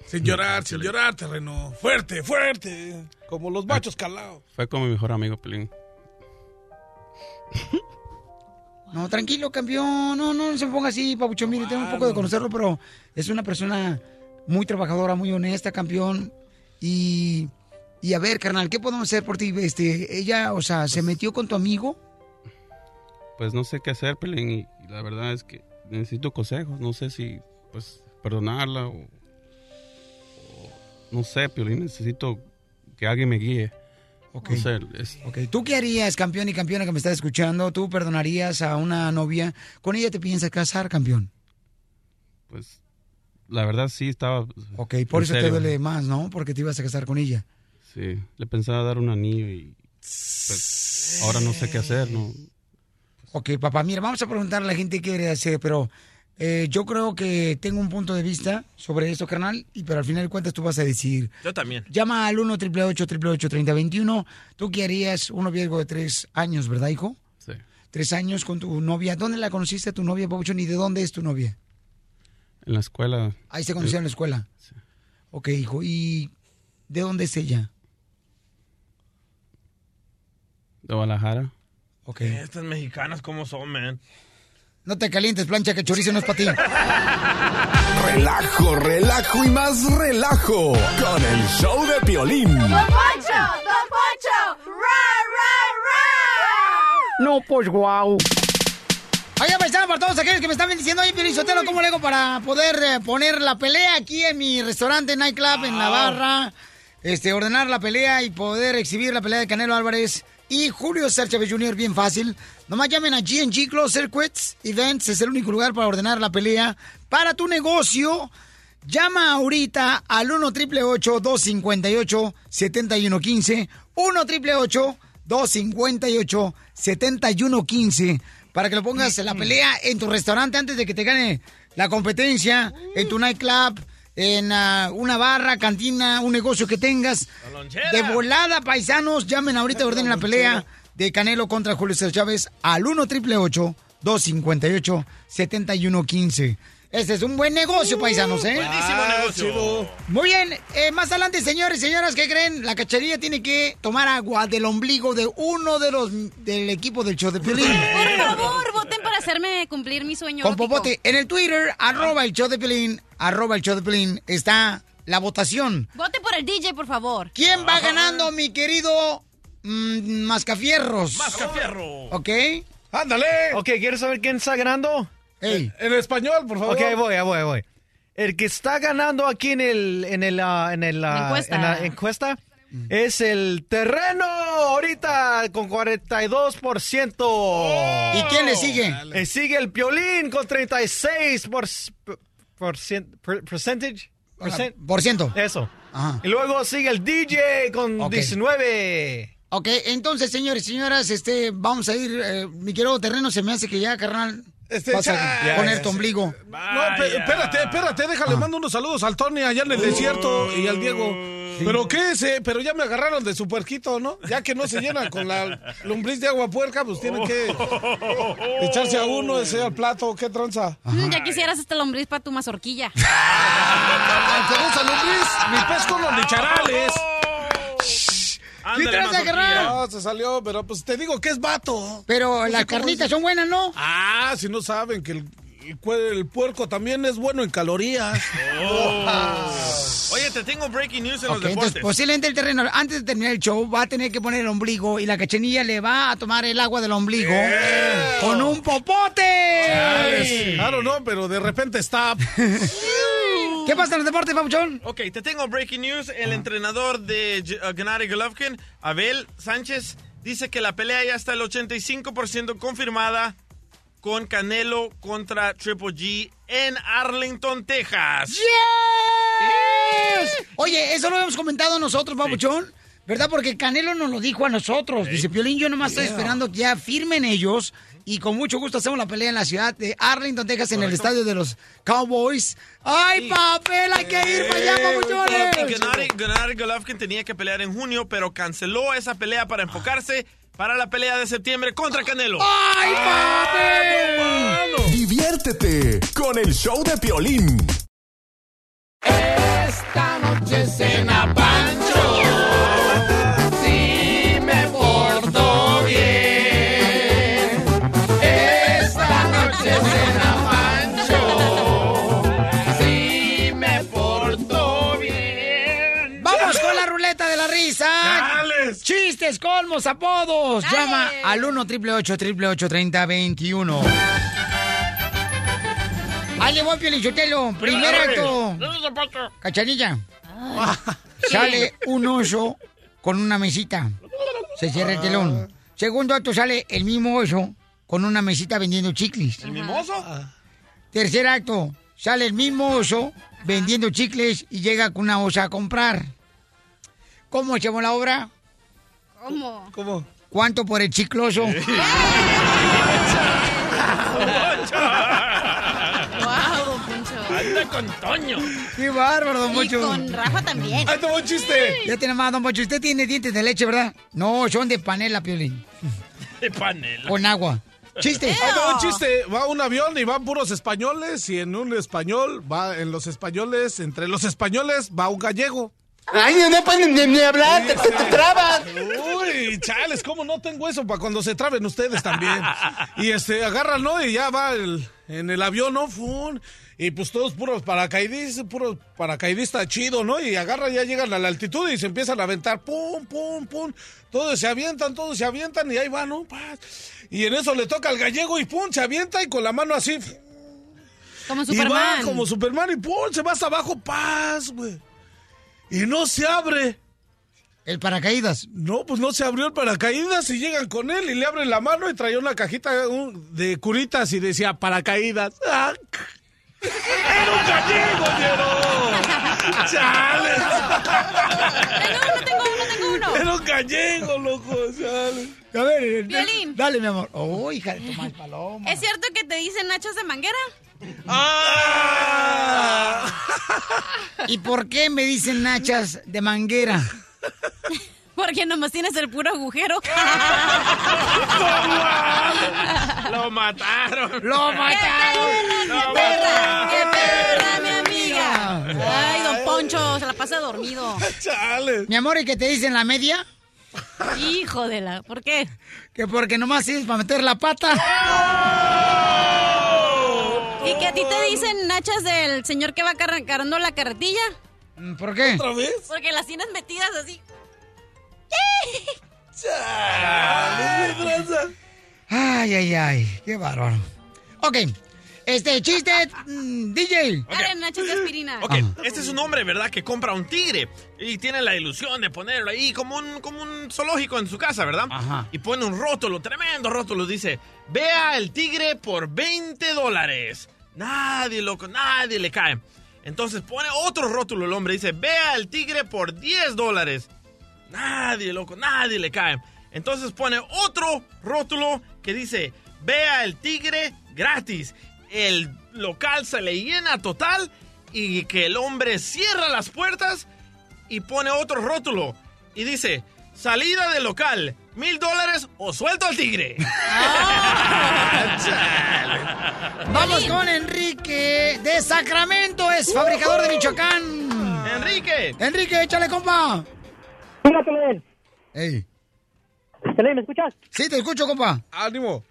Sin llorar, sin llorar, terreno. Fuerte, fuerte. Como los machos calados. fue como mi mejor amigo, Piolín. No, tranquilo, campeón. No, no, no se ponga así, Pabuchón. Mire, tengo un poco de conocerlo, pero es una persona muy trabajadora, muy honesta, campeón. Y, y a ver, carnal, ¿qué podemos hacer por ti? Este, ella, o sea, ¿se metió con tu amigo? Pues no sé qué hacer, Piolín, y, y la verdad es que necesito consejos. No sé si, pues, perdonarla o... no sé, Piolín, necesito que alguien me guíe. Ok. No sé, es- Ok, ¿tú qué harías, campeón y campeona que me estás escuchando? ¿Tú perdonarías a una novia? ¿Con ella te piensas casar, campeón? pues, la verdad sí estaba... Ok, por eso te duele más, ¿no? Porque te ibas a casar con ella. Sí, le pensaba dar un anillo y pues, ahora no sé qué hacer, ¿no? Ok, papá, mira, vamos a preguntarle a la gente qué quiere hacer, pero eh, yo creo que tengo un punto de vista sobre esto, carnal, y pero al final de cuentas tú vas a decir. Yo también. Llama al 1 888 3021 Tú que harías un noviazgo de tres años, ¿verdad, hijo? Sí. Tres años con tu novia. ¿Dónde la conociste a tu novia, Pabuchón? ¿Y de dónde es tu novia? En la escuela. Ahí se conoció en la escuela. Ok, hijo. ¿Y de dónde es ella? De Guadalajara. Ok. Estas mexicanas, ¿cómo son, man? No te calientes, plancha, que chorizo no es para ti. Relajo, relajo y más relajo con el show de Piolín. ¡Don Poncho! ¡Don Poncho! ¡Ra, ra, No, pues guau. Oye, paisano, para todos aquellos que me están diciendo, oye, Pielizotelo, ¿cómo le hago para poder eh, poner la pelea aquí en mi restaurante Nightclub en la barra? Este, ordenar la pelea y poder exhibir la pelea de Canelo Álvarez y Julio Chávez Jr. bien fácil. Nomás llamen a GNG Close Circuits Events, es el único lugar para ordenar la pelea para tu negocio. Llama ahorita al 1 888 258 7115 1 888 258 7115 para que lo pongas en la pelea en tu restaurante antes de que te gane la competencia, en tu nightclub, en ah, una barra, cantina, un negocio que tengas. De volada, paisanos, llamen ahorita y ordenen la pelea de Canelo contra Julio César Chávez al 1 888 258 7115 Este es un buen negocio, paisanos, ¿eh? Buenísimo negocio. Muy bien, eh, más adelante, señores y señoras, ¿qué creen? La cacharilla tiene que tomar agua del ombligo de uno de los del equipo del show de Piolín. Por favor, hacerme cumplir mi sueño. Con erótico. Popote. En el Twitter, arroba el show de Piolín, arroba el show de Piolín, está la votación. Vote por el DJ, por favor. ¿Quién va ganando, mi querido mm, Mascafierros? Mascafierro. ¿Ok? ¡Ándale! Ok, ¿quieres saber quién está ganando? Ey. En español, por favor. Ok, ahí voy, ahí voy, ahí voy. El que está ganando aquí en el en el ah, en el ah, encuesta. en la encuesta es el terreno. ahorita con 42%. ¿Y quién le sigue? Le sigue el Piolín con 36 por, por, per- percentage. Percent- Por ciento. Eso. Ajá. Y luego sigue el DJ con Ok. 19. Ok, entonces, señores y señoras, este, vamos a ir, eh, mi querido terreno, se me hace que ya, carnal, Este, vas a ya, poner ya, tu ombligo. No, pe- espérate, espérate, déjale, mando unos saludos al Tony allá en el desierto y al Diego. Pero qué es, eh? pero ya me agarraron de su puerquito, ¿no? Ya que no se llenan con la lombriz de agua puerca, pues tienen que echarse a uno, ese al plato, qué tranza. Mm, Ya quisieras este lombriz para tu mazorquilla. Esa lombriz, mi pez con los licharales. ¿Qué tranza, carnal? No, se salió, pero pues te digo que es vato. Pero No las carnitas son buenas, ¿no? Ah, si no saben que el, el puerco también es bueno en calorías. Oye, te tengo breaking news en Ok, los entonces deportes. posiblemente el terreno, antes de terminar el show, va a tener que poner el ombligo y la cachenilla le va a tomar el agua del ombligo con un popote. Claro, no, pero de repente está. ¿Qué pasa en los deportes, Papuchón? Ok, te tengo breaking news. El entrenador de uh, Gennady Golovkin, Abel Sánchez, dice que la pelea ya está el 85% confirmada con Canelo contra Triple G en Arlington, Texas. Yes. Oye, eso lo habíamos comentado nosotros, Papuchón. ¿Verdad? Porque Canelo nos lo dijo a nosotros. Dice, Piolín, yo nomás estoy Yeah. esperando que ya firmen ellos. Y con mucho gusto hacemos la pelea en la ciudad de Arlington, Texas, en el estadio de los Cowboys. ¡Ay, papel! Hay que ir para allá, papuchones. Gennady, Gennady Golovkin tenía que pelear en junio, pero canceló esa pelea para enfocarse para la pelea de septiembre contra Canelo. ¡Ay, papel! Diviértete con el show de Piolín. Esta noche cena Chistes, colmos, apodos. Llama al 1 888 3021 Ahí le voy, Piolichotelo. Primer acto. Cachanilla. Sale un oso con una mesita. Se cierra el telón. Segundo acto sale el mismo oso con una mesita vendiendo chicles. ¿El mimoso? Tercer acto sale el mismo oso vendiendo chicles y llega con una osa a comprar. ¿Cómo echamos la obra? ¿Cómo? ¿Cómo? ¿Cuánto por el chicloso? Wow, don Poncho. Anda con Toño. ¡Qué bárbaro, don Y Poncho! con Rafa también. ¡Ay, tengo un chiste! Ya tiene más, don Poncho. Usted tiene dientes de leche, ¿verdad? No, son de panela, Piolín. De panela. Con agua. ¡Chiste! Va un chiste. Va un avión y van puros españoles y en un español va en los españoles, entre los españoles va un gallego. Ay, no pueden ni, ni hablar, te, te, te trabas. Uy, chales, ¿cómo no tengo eso para cuando se traben ustedes también? Y este, agarran, ¿no? Y ya va el- en el avión, ¿no? Fun. Y pues todos puros paracaidistas, puros paracaidistas chido, ¿no? Y agarran, ya llegan a la altitud y se empiezan a aventar, pum, pum, pum. Todos se avientan, todos se avientan y ahí va, ¿no? Paz. Y en eso le toca al gallego y pum, se avienta y con la mano así. Como Y Superman. va como Superman y pum, se va hasta abajo, paz, güey. Y no se abre. ¿El paracaídas? No, pues no se abrió el paracaídas y llegan con él y le abren la mano y traía una cajita de curitas y decía paracaídas. ¡Ah! ¡Era un gallego, Diego! ¡Chale! Tengo uno, tengo uno, tengo uno. Era un gallego, loco, chale. A ver, Violín. dale, mi amor. Oh, hija de tu mal paloma. ¿Es cierto que te dicen nachos de manguera? ¡Ah! ¿Y por qué me dicen nachas de manguera? Porque nomás tienes el puro agujero. Lo mataron. ¡Lo mataron! ¡Qué perra! ¡Qué perra, mi amiga! Ay, don Poncho, se la pasa dormido. ¡Chale! Mi amor, ¿y que te dicen la media? Hijo de la... ¿Por qué? Que porque nomás sirves para meter la pata. ¿Y que a ti te dicen nachas del señor que va car- cargando la carretilla? Mm, ¿Por qué? ¿Otra vez? Porque las tienes metidas así. Ay, ay, ay, qué bárbaro. Ok, Este, chiste, mm, DJ. Dale, nachos de aspirina. Ok, este es un hombre, ¿verdad? Que compra un tigre y tiene la ilusión de ponerlo ahí como un, como un zoológico en su casa, ¿verdad? Y pone un rótulo, tremendo rótulo. Dice, vea el tigre por 20 dólares. Nadie, loco, nadie le cae. Entonces pone otro rótulo el hombre. Dice, vea el tigre por 10 dólares. Nadie, loco, nadie le cae. Entonces pone otro rótulo que dice, vea el tigre gratis. El local se le llena total y que el hombre cierra las puertas y pone otro rótulo y dice, salida del local, mil dólares o suelto al tigre. Vamos con Enrique de Sacramento, es fabricador de Michoacán. Enrique. Enrique, échale, compa. Fíjate, Ey. ¿me escuchas? Sí, te escucho, compa. Ánimo.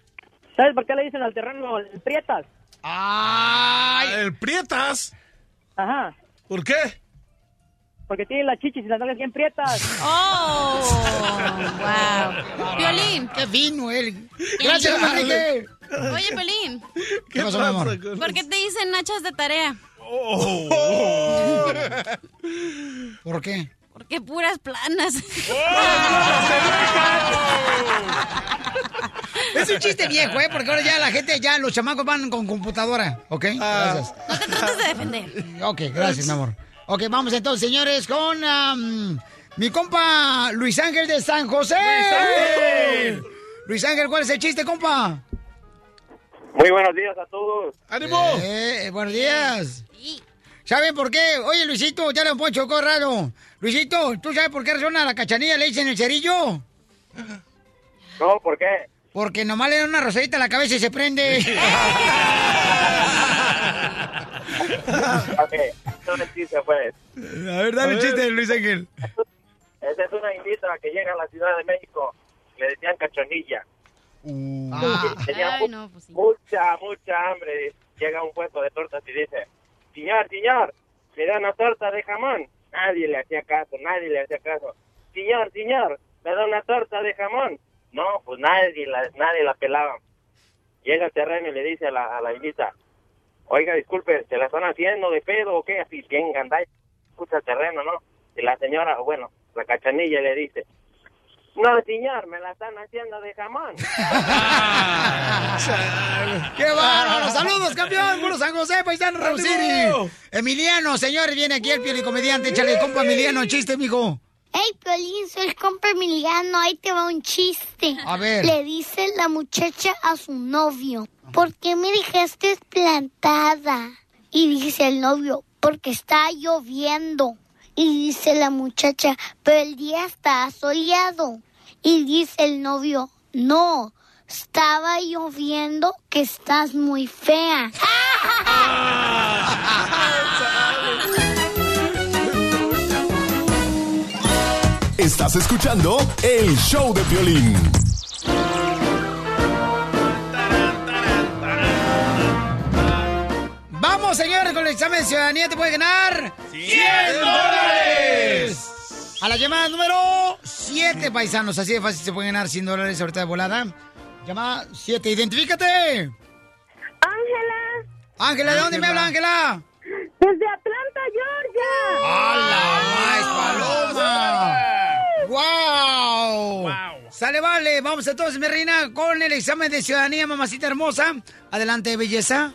¿Sabes por qué le dicen al terreno el prietas? ¡Ay! ¿El Prietas? Ajá. ¿Por qué? Porque tiene las chichis y las nalgas bien prietas. ¡Oh! ¡Wow! Violín. ¡Qué fino él! Gracias. Enrique. Oye, Pelín. ¿Qué pasó, mi amor? ¿Por qué te dicen nachas de tarea? ¿Por qué? Porque puras planas. Es un chiste viejo, ¿eh? Porque ahora ya la gente, ya los chamacos van con computadora. ¿Ok? Gracias. No te trates de defender. Ok, gracias, mi amor. Ok, vamos entonces, señores, con mi compa Luis Ángel de San José. Luis Ángel. Luis Ángel, ¿cuál es el chiste, compa? Muy buenos días a todos. ¡Ánimo! Eh, buenos días. ¿Saben por qué? Oye, Luisito, ya le Poncho Corrado. Luisito, ¿tú sabes por qué razón a la cachanilla le dicen el cerillo? No, ¿por qué? Porque nomás le dan una rosadita a la cabeza y se prende. ok, no el chiste, pues. A ver, dale el chiste, Luis Ángel. Esa es una indita que llega a la Ciudad de México. Le decían cachonilla. Ah. Tenía Ay, no, pues sí. mucha, mucha hambre. Llega a un puesto de tortas y dice, señor, señor, ¿me da una torta de jamón? Nadie le hacía caso, nadie le hacía caso. Señor, señor, ¿me da una torta de jamón? No, pues nadie la, nadie la pelaba. Llega al terreno y le dice a la, a la indita, oiga, disculpe, ¿se la están haciendo de pedo o qué? Así, bien gandalla, escucha el terreno, ¿no? Y la señora, bueno, la cachanilla le dice, no, señor, me la están haciendo de jamón. ¡Qué bárbaro! ¡Saludos, campeón! ¡Puro San José, paisano Raúl City! Emiliano, señores, viene aquí el piel Échale, compa Emiliano, chiste, mijo. Hey, Piolín, soy el compa Emiliano, ahí te va un chiste. A ver. Le dice la muchacha a su novio, ¿por qué me dejaste plantada? Y dice el novio, porque está lloviendo. Y dice la muchacha, pero el día está soleado. Y dice el novio, no, estaba lloviendo que estás muy fea. Estás escuchando el show de violín. Vamos, señores, con el examen de ciudadanía te puede ganar 100 dólares. A la llamada número 7, paisanos. Así de fácil se puede ganar 100 dólares ahorita de volada. Llamada 7, identifícate. Ángela, Ángela, ¿de dónde me habla, Ángela? desde Atlanta, Georgia. ¡Hala, más paloma! ¡Wow! Sale, vale. Vamos entonces, mi reina, con el examen de ciudadanía, mamacita hermosa. Adelante, belleza.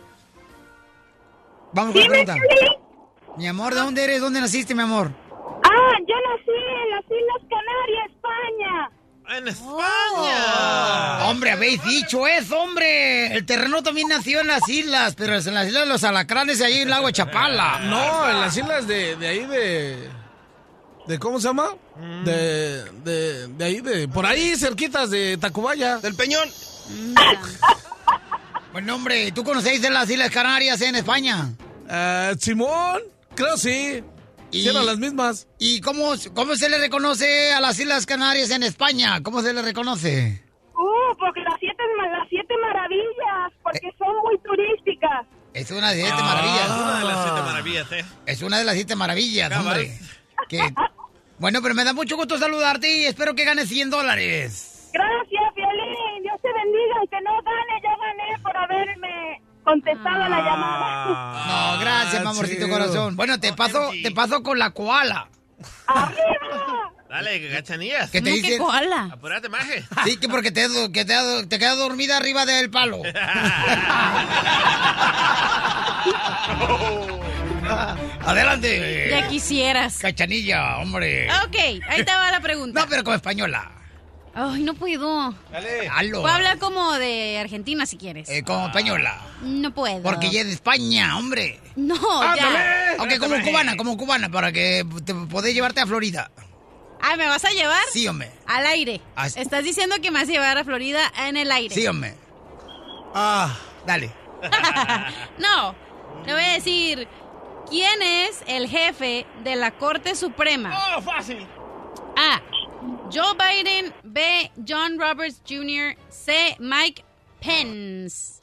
Vamos con la pregunta. Mi amor, ¿de dónde eres? ¿Dónde naciste, mi amor? Ah, yo nací en las Islas Canarias, España. En España. Hombre, habéis dicho eso, hombre. El terreno también nació en las islas, pero es en las islas de los alacranes de ahí en el lago de Chapala. No, en las islas de, de ahí de... de ¿Cómo se llama? De, de, de ahí, de... Por ahí, cerquitas de Tacubaya. Del Peñón. Bueno, hombre, ¿tú conocéis de las Islas Canarias en España? Ah, Simón, creo sí. Y- Sí, eran las mismas. ¿Y cómo, cómo se le reconoce a las Islas Canarias en España? ¿Cómo se le reconoce? Uh, porque las siete, las siete maravillas, porque son muy turísticas. Es una de las siete maravillas. Una de las siete maravillas, ¿eh? Es una de las siete maravillas, hombre. Que- Bueno, pero me da mucho gusto saludarte y espero que ganes 100 dólares. Gracias, Violín. Dios te bendiga. Y que no gane, yo gané por haberme contestado la llamada. No, gracias, mi amorcito corazón. Bueno, te paso, te paso con la koala. Dale, cachanillas. ¿Qué te ¿Cómo que dice? koala? Apurate, maje. Sí, que porque te, que te, te quedas dormida arriba del palo. Adelante. Ya quisieras. Cachanilla, hombre. Ok, ahí te va la pregunta. No, pero como española. Ay, no puedo. Dale. Halo. Puedo hablar como de Argentina si quieres. Eh, como española. No puedo. Porque ella es de España, hombre. No, ya. Ok, como cubana, como cubana, para que te podés llevarte a Florida. Ah, ¿me vas a llevar? Sí, hombre. Al aire. As- Estás diciendo que me vas a llevar a Florida en el aire. Sí, hombre. Ah, dale. no, le voy a decir, ¿quién es el jefe de la Corte Suprema? Oh, fácil. A. Joe Biden. B. John Roberts Jr. C. Mike Pence.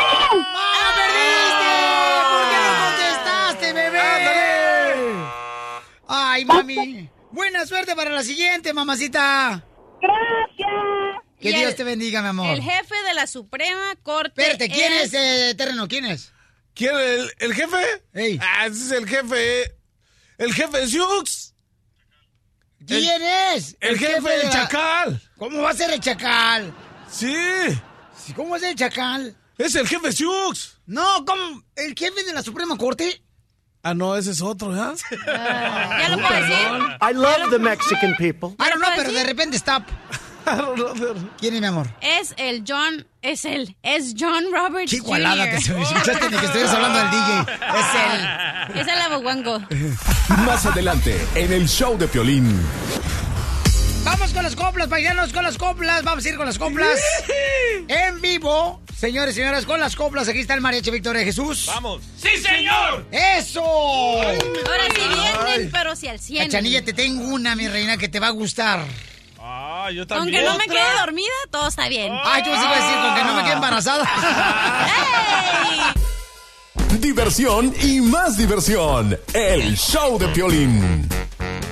¡Ah, perdiste! ¿Por qué no contestaste, bebé? Ay, mami. Buena suerte para la siguiente, mamacita. Gracias. Que Y Dios el- te bendiga, mi amor. El jefe de la Suprema Corte. Espérate, ¿quién es, eh, terreno? ¿Quién es? ¿Quién? ¿El, el jefe? Ah, ese es el jefe. El jefe de Sioux. ¿Quién es? El, jefe, de del la- chacal. ¿Cómo va a ser el chacal? Sí. Sí, ¿Cómo va a ser el chacal? Es el jefe Sioux. No, ¿cómo? ¿El jefe de la Suprema Corte? Ah, no, ese es otro, ¿ya? ¿Ya lo puedo decir? I love the Mexican people. No, no, puedo pero de repente stop. ¿Quién es, mi amor? Es el John. Es el. Es John Roberts Qué igualada te escuchaste de que estuvieras hablando del DJ. Es él. Es el aboguango. Más adelante, en el show de Piolín. Vamos con las coplas, paisanos, con las coplas. Vamos a ir con las coplas. En vivo, señores y señoras, con las coplas. Aquí está el mariachi Victoria Jesús. Vamos. ¡Sí, señor! ¡Eso! Ahora sí vienen, pero si al 100. Cachanilla, te tengo una, mi reina, que te va a gustar. Ah, yo Aunque no me quede dormida, todo está bien. Ay, yo sí iba a decir, con que no me quede embarazada. Diversión y más diversión. El show de Piolín.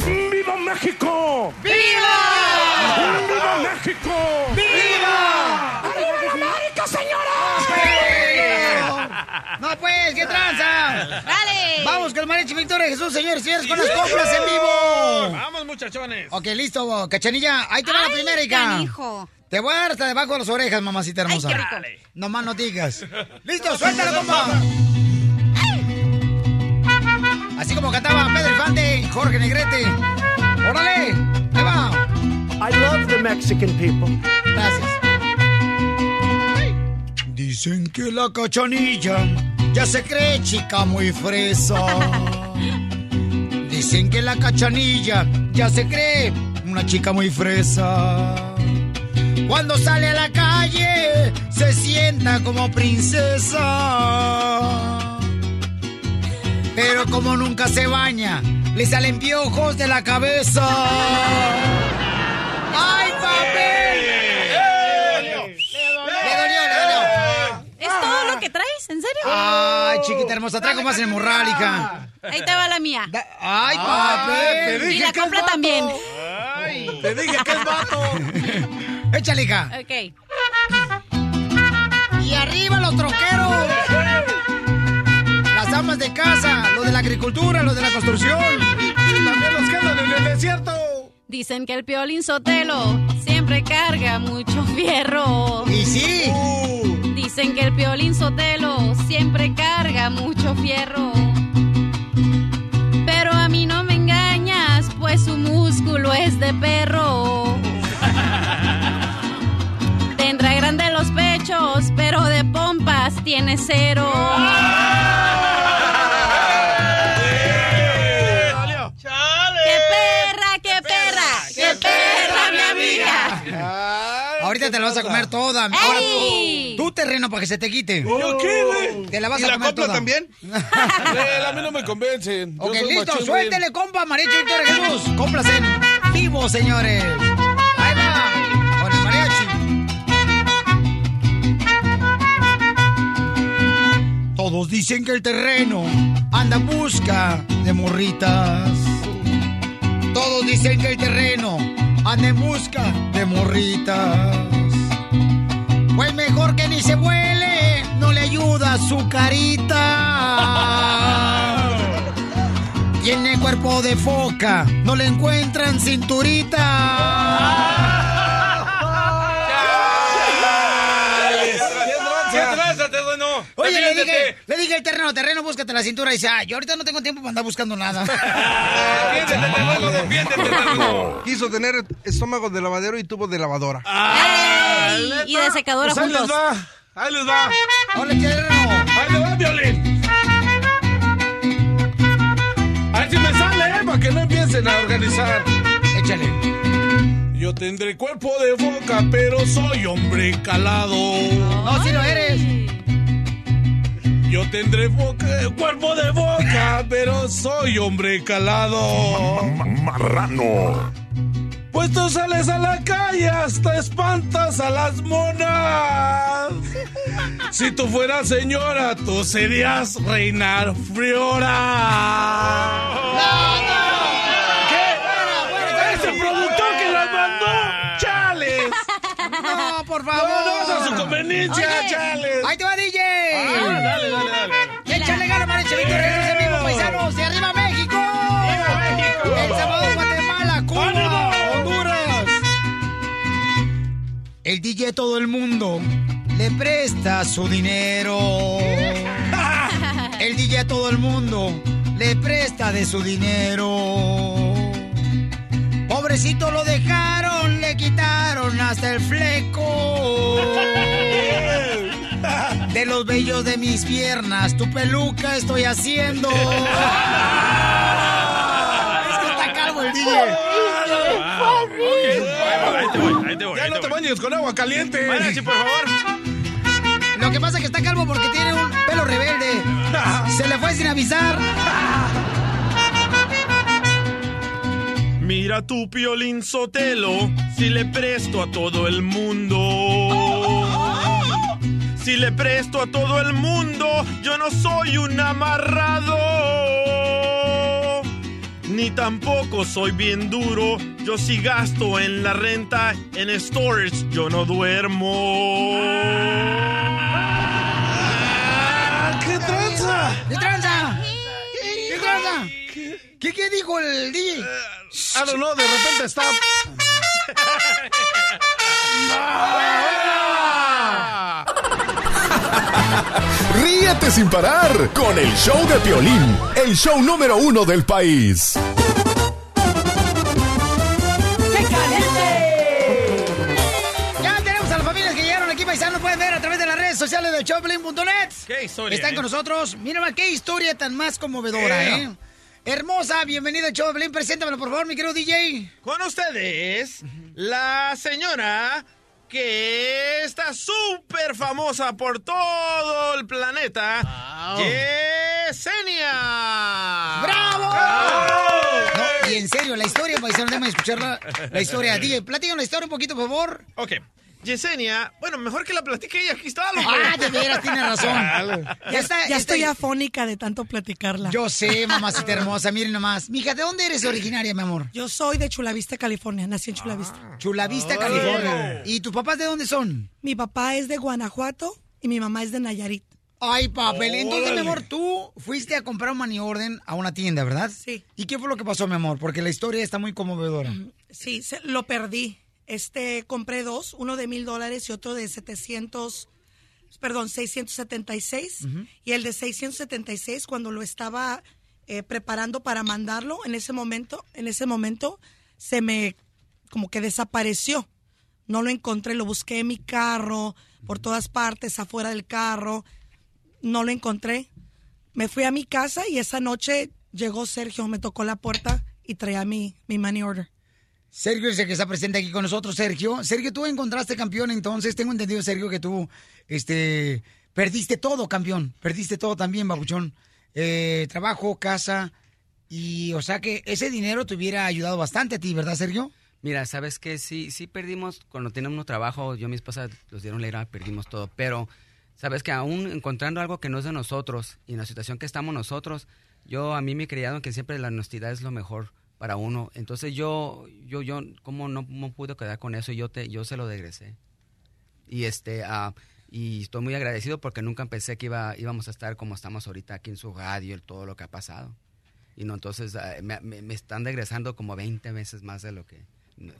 ¡Viva México! ¡Viva! ¡Viva México! ¡Viva! Pues, ¿qué tranza? Dale. Vamos con el mariachi Victoria Jesús, señores y señores, con las coplas en vivo. Vamos, muchachones. Ok, listo, cachanilla. Ahí te va la primera, hija. Te voy a dar hasta debajo de las orejas, mamacita hermosa. Ay, qué rico. Dale. No más no digas. ¡Listo, suéltalo, compa! Así como cantaba Pedro Infante y Jorge Negrete. ¡Órale! ¡Ahí va! I love the Mexican people. Gracias. Dicen que la cachanilla ya se cree chica muy fresa. Dicen que la cachanilla ya se cree una chica muy fresa. Cuando sale a la calle se sienta como princesa. Pero como nunca se baña, le salen piojos de la cabeza. ¡Ay, papel! Le dolió, le dolió. ¿Es todo lo que traes? ¿En serio? Ay, chiquita hermosa, traigo más en el morral, hija. Ahí te va la mía. Da- Ay, te papel. Y la que es copla vato. también. Te dije que es vato. Échale, hija. Ok. Y arriba los troqueros. Las amas de casa, los de la agricultura, los de la construcción. También los que andan en el desierto. Dicen que el Piolín Sotelo siempre carga mucho fierro. Y sí. Dicen que el Piolín Sotelo siempre carga mucho fierro. Pero a mí no me engañas, pues su músculo es de perro. Tendrá grandes los pechos, pero de pompas tiene cero. ¡Qué perra, qué perra! ¡Qué perra, mi amiga! Ahorita te la vas a comer toda. Ahora, terreno para que se te quite. ¿Yo qué, güey? Te la vas ¿Y a la comer copla toda. también? A mí no me convencen. Ok, listo, machín, suéltele, compa, Mariachi Victoria Jesús. Complas en vivo, señores. Ahí va, con el mariachi. Todos dicen que el terreno anda en busca de morritas. Todos dicen que el terreno anda en busca de morritas. Porque ni se huele, no le ayuda su carita. Tiene cuerpo de foca, no le encuentran cinturita. Oye, le dije, le dije al terreno, terreno, búscate la cintura. Y dice, ah, yo ahorita no tengo tiempo para andar buscando nada. Quiso tener estómago de lavadero y tubo de lavadora. Ey, y de secadora Pues ahí les juntos. va, ahí les va. Hola, terreno. Ahí les va, violín. A ver si me sale, eh, para que no empiecen a organizar. Échale. Yo tendré cuerpo de boca, pero soy hombre calado. No, si lo eres. Yo tendré boca, cuerpo de boca, pero soy hombre calado. Marrano. Pues tú sales a la calle hasta espantas a las monas. Si tú fueras señora, tú serías reinar friora. ¿Qué? ¡Es el productor que las mandó! ¡Chales! No, por favor. No, no, a su conveniencia, Oye, chales. Ahí te va, DJ. Ah, dale, dale, dale. Échale ganas chavito, regresa vivo, paisanos. ¡De arriba México! ¡Viva México! El Salvador, Guatemala, Cuba, ¡Ánimo! Honduras. El DJ todo el mundo le presta su dinero. El DJ a todo el mundo le presta de su dinero. Pobrecito lo dejaron, le quitaron hasta el fleco. De los vellos de mis piernas, tu peluca estoy haciendo. Es que está calvo el DJ. Ah. Ahí te voy, ahí te voy. Ya no te bañes con agua caliente. Mariachi, por favor. Lo que pasa es que está calvo porque tiene un pelo rebelde. Se le fue sin avisar. Mira tu piolín sotelo, si le presto a todo el mundo. Si le presto a todo el mundo, yo no soy un amarrado. Ni tampoco soy bien duro, yo sí gasto en la renta, en storage yo no duermo. ¿Qué tranza? ¿Qué tranza? ¿Qué tranza? ¿Qué, qué dijo el DJ? I don't know, de repente está. Ríete sin parar con el show de Piolín, el show número uno del país. Ya tenemos a las familias que llegaron aquí, paisanos. Pueden ver a través de las redes sociales de Choplin.net. Qué historia, Están eh. con nosotros. Mira, qué historia tan más conmovedora. ¿eh? Hermosa, bienvenida al Choplin. Preséntamelo, por favor, mi querido DJ. Con ustedes, la señora que está súper famosa por todo el planeta, Yesenia. ¡Bravo! No, y en serio, la historia, paisano, déjame escuchar la, la historia. DJ, platícanos la historia un poquito, por favor. Ok. Yesenia, bueno, mejor que la platique ella, aquí está, loco. Ah, de veras, tiene razón. Ya, está- ya estoy afónica de tanto platicarla. Yo sé, mamacita hermosa, miren nomás. Mija, ¿de dónde eres originaria, mi amor? Yo soy de Chula Vista, California. Nací en Chula Ah. Vista. Chula Vista, California. ¿Y tus papás de dónde son? Mi papá es de Guanajuato y mi mamá es de Nayarit. Ay, papel. Entonces, mi amor, tú fuiste a comprar un money orden a una tienda, ¿verdad? Sí. ¿Y qué fue lo que pasó, mi amor? Porque la historia está muy conmovedora. Sí, se- lo perdí. Este, compré dos, uno de mil dólares y otro de 700, perdón, 676. Y el de 676, cuando lo estaba eh, preparando para mandarlo, en ese momento, en ese momento, se me como que desapareció. No lo encontré, lo busqué en mi carro, por todas partes, afuera del carro. No lo encontré. Me fui a mi casa y esa noche llegó Sergio, me tocó la puerta y traía mi, mi money order. Sergio es el que está presente aquí con nosotros, Sergio. Sergio, tú encontraste campeón, entonces tengo entendido, Sergio, que tú este, perdiste todo, campeón. Perdiste todo también, babuchón. Eh, trabajo, casa, y o sea que ese dinero te hubiera ayudado bastante a ti, ¿verdad, Sergio? Mira, sabes que sí, sí perdimos cuando teníamos trabajo. Yo y mi esposa los dieron la ira, perdimos todo. Pero sabes que aún encontrando algo que no es de nosotros y en la situación que estamos nosotros, yo a mí me he criado que siempre la honestidad es lo mejor para uno. Entonces yo, yo, yo, como no, no pude quedar con eso, yo te, yo se lo regresé. Y este, ah, y estoy muy agradecido porque nunca pensé que iba, íbamos a estar como estamos ahorita aquí en su radio y todo lo que ha pasado. Y no, entonces ah, me, me- están regresando como 20 veces más de lo que,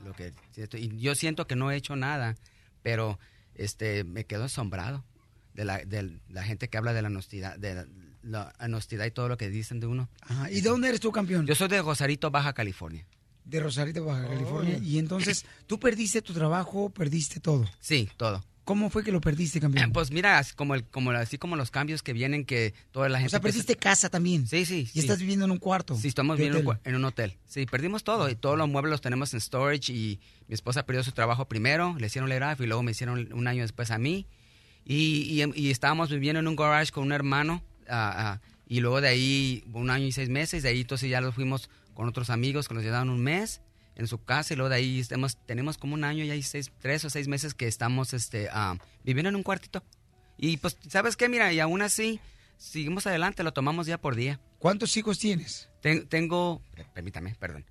lo que y yo siento que no he hecho nada, pero este me quedo asombrado de la, de la gente que habla de la honestidad, de la, la honestidad y todo lo que dicen de uno. Ajá, ¿Y de dónde eres tú campeón? Yo soy de Rosarito, Baja California. De Rosarito, Baja California. Y entonces, tú perdiste tu trabajo, perdiste todo. Sí, todo. ¿Cómo fue que lo perdiste, campeón? Pues mira, así como, el, como, así como los cambios que vienen, que toda la gente... O sea, perdiste casa también. Sí, sí. Y sí. estás viviendo en un cuarto. Sí, estamos viviendo en un hotel. en un hotel. Sí, perdimos todo y todos los muebles los tenemos en storage y mi esposa perdió su trabajo primero, le hicieron layoff y luego me hicieron un año después a mí. Y, y- y estábamos viviendo en un garage con un hermano y luego de ahí un año y seis meses, de ahí entonces ya nos fuimos con otros amigos que nos llevaron un mes en su casa y luego de ahí estamos, tenemos como un año y hay seis, tres o seis meses que estamos este, ah, viviendo en un cuartito. Y pues, ¿sabes qué? Mira, y aún así, seguimos adelante, lo tomamos día por día. ¿Cuántos hijos tienes? Ten- tengo, permítame, perdón.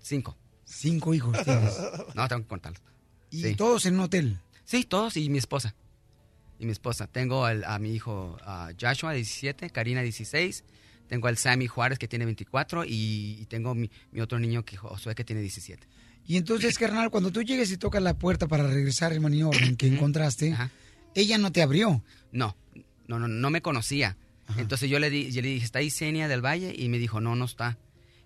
Cinco. Cinco hijos tienes. No, tengo que contarlos. Y Sí. todos en un hotel. Sí, todos y mi esposa. Y mi esposa. Tengo a mi hijo ah, Joshua, 17, Karina, 16. Tengo al Sammy Juárez, que tiene 24. Y, y tengo mi, mi otro niño, que Josué, que tiene 17. Y entonces, carnal, cuando tú llegues y tocas la puerta para regresar el money que encontraste, ella no te abrió. No, no, no, no me conocía. Entonces yo le, di, yo le dije, ¿está Isenia del Valle? Y me dijo, no, no está.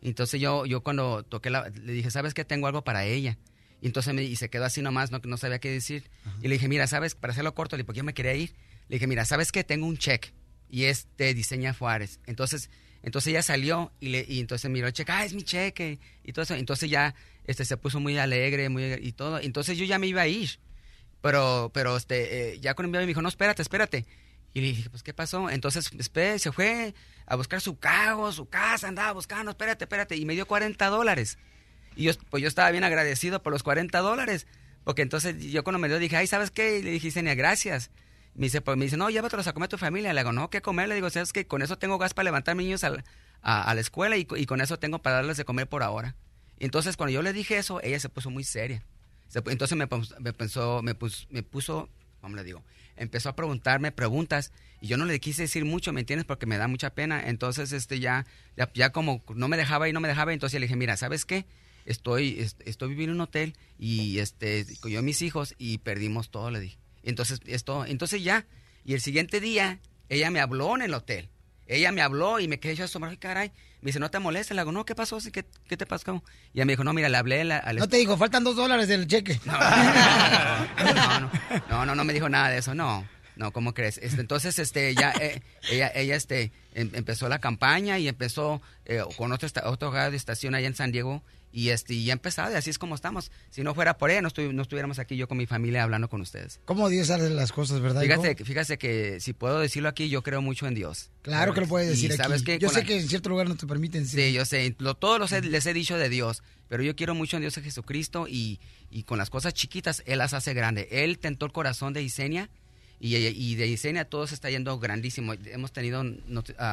Entonces yo, yo cuando toqué la, le dije, ¿sabes qué? Tengo algo para ella. Y entonces me, y se quedó así nomás, no, no sabía qué decir. Y le dije, mira, ¿sabes? Para hacerlo corto, le dije, porque yo me quería ir. Le dije, mira, ¿sabes qué? Tengo un cheque y es de Diseña Juárez. Entonces, entonces ella salió y, le, y entonces miró el cheque, ah, es mi cheque. Y todo eso. Entonces ya este, se puso muy alegre, muy y todo. Entonces yo ya me iba a ir. Pero, pero este, eh, ya con me dijo, no, espérate, espérate. Y le dije, pues, ¿qué pasó? Entonces, se fue a buscar su carro, su casa, andaba buscando, espérate, espérate. Y me dio 40 dólares. Y yo, pues yo estaba bien agradecido por los 40 dólares. Porque entonces yo cuando me dio dije, ay, ¿sabes qué? Le dije, Senia, gracias. Me dice, pues me dice, no, llévatelos a comer a tu familia. Le digo, no, ¿qué comer? Le digo, ¿sabes qué? Con eso tengo gas para levantar a mis niños a, a la escuela y, co- y con eso tengo para darles de comer por ahora. Y entonces cuando yo le dije eso, ella se puso muy seria. Entonces me, pensó, me, pus- me puso, ¿cómo le digo? Empezó a preguntarme preguntas y yo no le quise decir mucho, ¿me entiendes? Porque me da mucha pena. Entonces, este, ya, ya, ya como no me dejaba y no me dejaba, entonces le dije, mira, ¿sabes qué? Estoy, est- estoy viviendo en un hotel y este, con yo y mis hijos y perdimos todo, le dije. Entonces, esto, entonces ya, y el siguiente día, ella me habló en el hotel. Ella me habló y me quedé yo asombrado, "Ay, caray. Me dice, no te molestes. Le digo, no, ¿qué pasó? ¿Qué, ¿Qué te pasó? Y ella me dijo, no, mira, le hablé la- al No te digo, faltan dos dólares del cheque. no, no, no me dijo nada de eso, no. No, ¿cómo crees? Este, entonces, este, ya, eh, ella, ella, este, em- empezó la campaña y empezó eh, con otro, otro radio de estación allá en San Diego y este, y ya ha empezado y así es como estamos. Si no fuera por ella, no, estu- no estuviéramos aquí yo con mi familia hablando con ustedes. ¿Cómo Dios hace las cosas, verdad? hijo? Fíjate, que- fíjate que si puedo decirlo aquí, yo creo mucho en Dios. Claro que lo puedes Y decir ¿sabes aquí. qué? Yo Con sé la- que en cierto lugar no te permiten decir. Sí, yo sé. Lo, todos los he- les he dicho de Dios, pero yo quiero mucho en Dios a Jesucristo y, y con las cosas chiquitas Él las hace grande. Él tentó el corazón de Isenia y, y de Isenia todo se está yendo grandísimo. Hemos tenido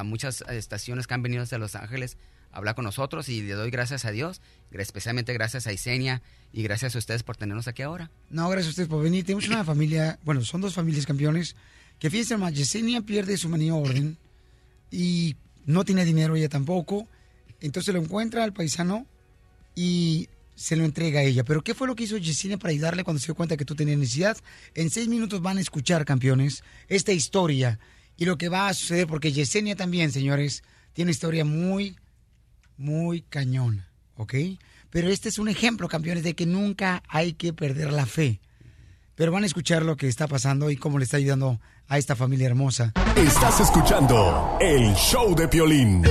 muchas estaciones que han venido desde Los Ángeles a hablar con nosotros y le doy gracias a Dios, especialmente gracias a Isenia y gracias a ustedes por tenernos aquí ahora. No, gracias a ustedes por venir. Tenemos una familia, bueno, son dos familias campeones, que fíjense más, Yesenia pierde su manía orden y no tiene dinero ella tampoco. Entonces lo encuentra al paisano y se lo entrega a ella. Pero ¿qué fue lo que hizo Yesenia para ayudarle cuando se dio cuenta que tú tenías necesidad? En seis minutos van a escuchar, campeones, esta historia y lo que va a suceder, porque Yesenia también, señores, tiene una historia muy, muy cañona, ¿ok? Pero este es un ejemplo, campeones, de que nunca hay que perder la fe. Pero van a escuchar lo que está pasando y cómo le está ayudando a esta familia hermosa. Estás escuchando el show de Piolín.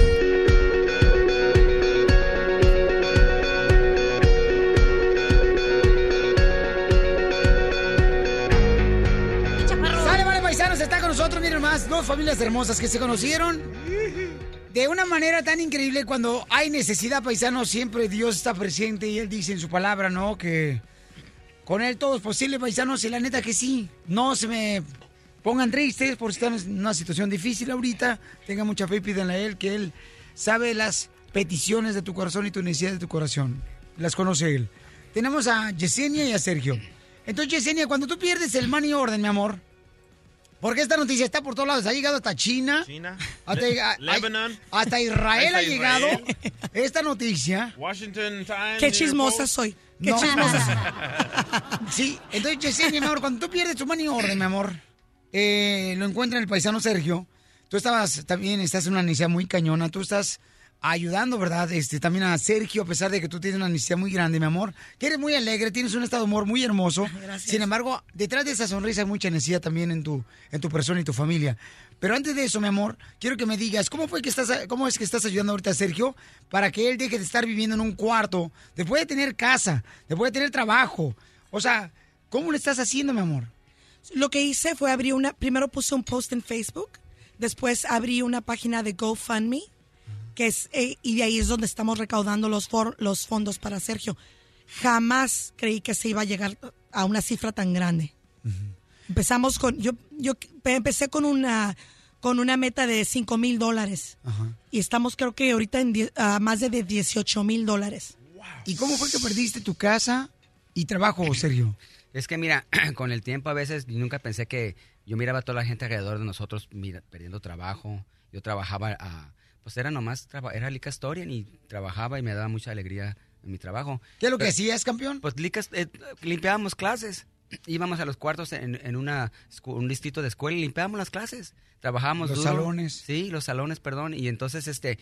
Dos familias hermosas que se conocieron de una manera tan increíble cuando hay necesidad, paisanos, siempre Dios está presente y Él dice en su palabra, ¿no? Que con Él todo es posible, paisanos, y la neta que sí, no se me pongan tristes por si están en una situación difícil ahorita, tengan mucha fe y pídanle a Él que Él sabe las peticiones de tu corazón y tu necesidad de tu corazón, las conoce Él. Tenemos a Yesenia y a Sergio. Entonces, Yesenia, cuando tú pierdes el money orden, mi amor, Porque esta noticia está por todos lados. Ha llegado hasta China. China. Hasta, Le- a- Lebanon. hasta Israel Hasta ha llegado Israel. esta noticia. Washington Times. Qué chismosa soy. Qué No. chismosa soy. Sí, entonces, Yesenia, mi amor, cuando tú pierdes tu money order, mi amor, eh, lo encuentra el paisano Sergio. Tú estabas también, estás en una necesidad muy cañona. Tú estás ayudando, ¿verdad? Este, también a Sergio, a pesar de que tú tienes una necesidad muy grande, mi amor. Que eres muy alegre, tienes un estado de humor muy hermoso. Gracias. Sin embargo, detrás de esa sonrisa hay mucha necesidad también en tu, en tu persona y tu familia. Pero antes de eso, mi amor, quiero que me digas, ¿cómo fue que estás, cómo es que estás ayudando ahorita a Sergio para que él deje de estar viviendo en un cuarto, después de tener casa, después de tener trabajo? O sea, ¿cómo lo estás haciendo, mi amor? Lo que hice fue abrir una, primero puse un post en Facebook, después abrí una página de GoFundMe, que es, eh, y de ahí es donde estamos recaudando los, for- los fondos para Sergio. Jamás creí que se iba a llegar a una cifra tan grande. Empezamos con, yo, yo empecé con una, con una meta de 5 mil dólares y estamos creo que ahorita en die- a más de 18 mil dólares. ¿Y cómo fue que perdiste tu casa y trabajo, Sergio? Es que mira, con el tiempo a veces nunca pensé que yo miraba a toda la gente alrededor de nosotros mira, perdiendo trabajo. Yo trabajaba a, pues era nomás, era Lica Historian y trabajaba y me daba mucha alegría en mi trabajo. ¿Qué es lo que hacías, campeón? Pues Lica, eh, limpiábamos clases. Íbamos a los cuartos en, en una, un distrito de escuela y limpiábamos las clases. Trabajábamos Los duro. salones. Sí, los salones, perdón. Y entonces, este,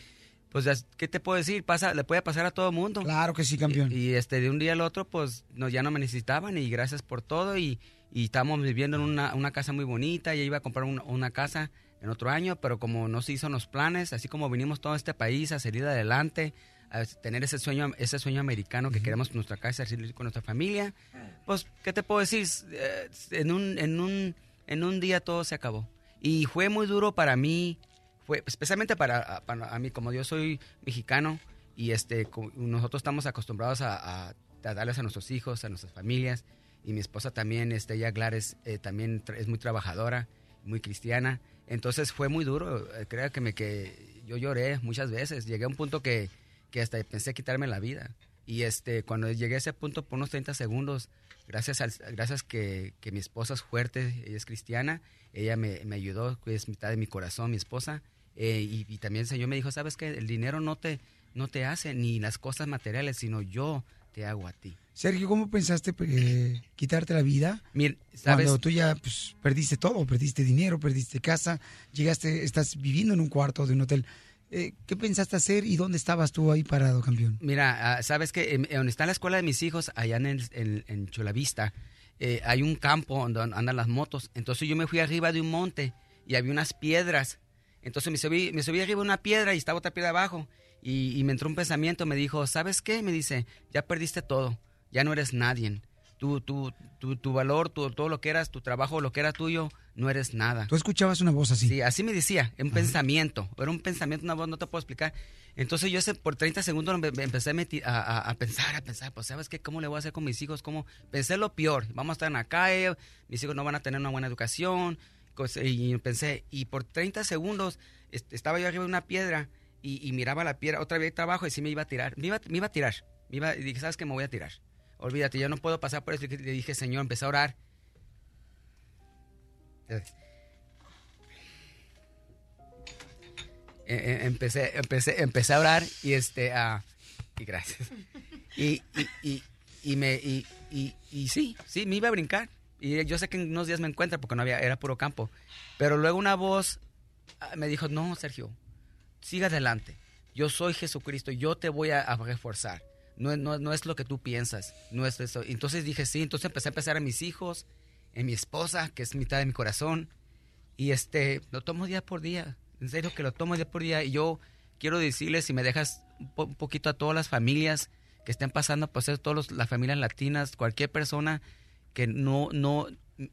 pues, ¿qué te puedo decir? Pasa, le puede pasar a todo mundo. Claro que sí, campeón. Y, y, este, de un día al otro, pues, no, ya no me necesitaban y gracias por todo. Y, y estábamos viviendo en una, una casa muy bonita. Ya iba a comprar un- una casa en otro año, pero como no se hizo los planes, así como vinimos todo este país a salir adelante, a tener ese sueño, ese sueño americano que queremos nuestra casa, salir con nuestra familia, pues, ¿qué te puedo decir? Eh, En un, en un, en un día todo se acabó. Y fue muy duro para mí, fue especialmente para, para a mí, como yo soy mexicano y este, nosotros estamos acostumbrados a, a- a darles a nuestros hijos, a nuestras familias. Y mi esposa también, este, ella Gladys, eh, también es muy trabajadora, muy cristiana. Entonces fue muy duro, eh, creo que, que yo lloré muchas veces. Llegué a un punto que, que hasta pensé quitarme la vida. Y este, cuando llegué a ese punto por unos 30 segundos, gracias, al, gracias que, que mi esposa es fuerte, ella es cristiana, ella me, me ayudó, es mitad de mi corazón, mi esposa. eh, y, también el Señor me dijo, ¿sabes qué? El dinero no te, no te hace ni las cosas materiales, sino yo te hago a ti. Sergio, ¿cómo pensaste eh, quitarte la vida? Mir, ¿sabes? Cuando tú ya pues, perdiste todo, perdiste dinero, perdiste casa, llegaste, estás viviendo en un cuarto de un hotel. Eh, ¿Qué pensaste hacer y dónde estabas tú ahí parado, campeón? Mira, ah, sabes que en- en donde está la escuela de mis hijos, allá en, el- en, en Chulavista, eh, hay un campo donde andan las motos. Entonces yo me fui arriba de un monte y había unas piedras. Entonces me subí, me subí arriba de una piedra y estaba otra piedra abajo. Y, y me entró un pensamiento, me dijo, ¿sabes qué? Me dice, ya perdiste todo, ya no eres nadie. Tu, tu, tu, tu valor, tu, todo lo que eras, tu trabajo, lo que era tuyo, no eres nada. Tú escuchabas una voz así. Sí, así me decía, un pensamiento. Era un pensamiento, una voz, no te puedo explicar. Entonces yo ese- por 30 segundos me, me empecé a, a, a- a pensar, a pensar, pues ¿sabes qué? ¿Cómo le voy a hacer con mis hijos? ¿Cómo? Pensé lo peor, vamos a estar en la calle, mis hijos no van a tener una buena educación. Y pensé, y por 30 segundos est- estaba yo arriba de una piedra y, miraba la piedra, otra vez abajo y sí me iba a tirar, me iba, me iba a tirar. Me iba, y dije, ¿sabes qué? Me voy a tirar. Olvídate, yo no puedo pasar por eso. Le dije, Señor, empecé a orar. Eh, eh, empecé, empecé, empecé a orar y este, ah, y gracias. Y, y, y, me, y sí, sí, me iba a brincar. Y yo sé que en unos días me encuentra porque no había, era puro campo. Pero luego una voz ah, me dijo, no, Sergio, siga adelante. Yo soy Jesucristo, yo te voy a, reforzar. No, no, no es lo que tú piensas, no es eso. Entonces dije, sí, entonces empecé a empezar a mis hijos, en mi esposa, que es mitad de mi corazón. Y este, lo tomo día por día. En serio que lo tomo día por día. Y yo quiero decirles, si me dejas un, po- un poquito a todas las familias que estén pasando, pues es todas las familias latinas, cualquier persona que no, no,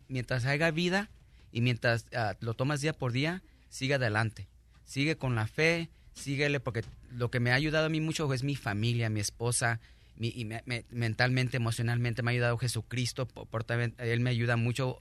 mientras haya vida y mientras ah, lo tomas día por día, sigue adelante. Sigue con la fe, síguele, porque lo que me ha ayudado a mí mucho es mi familia, mi esposa, mi- y me- me- mentalmente, emocionalmente me ha ayudado Jesucristo, por, por Él me ayuda mucho.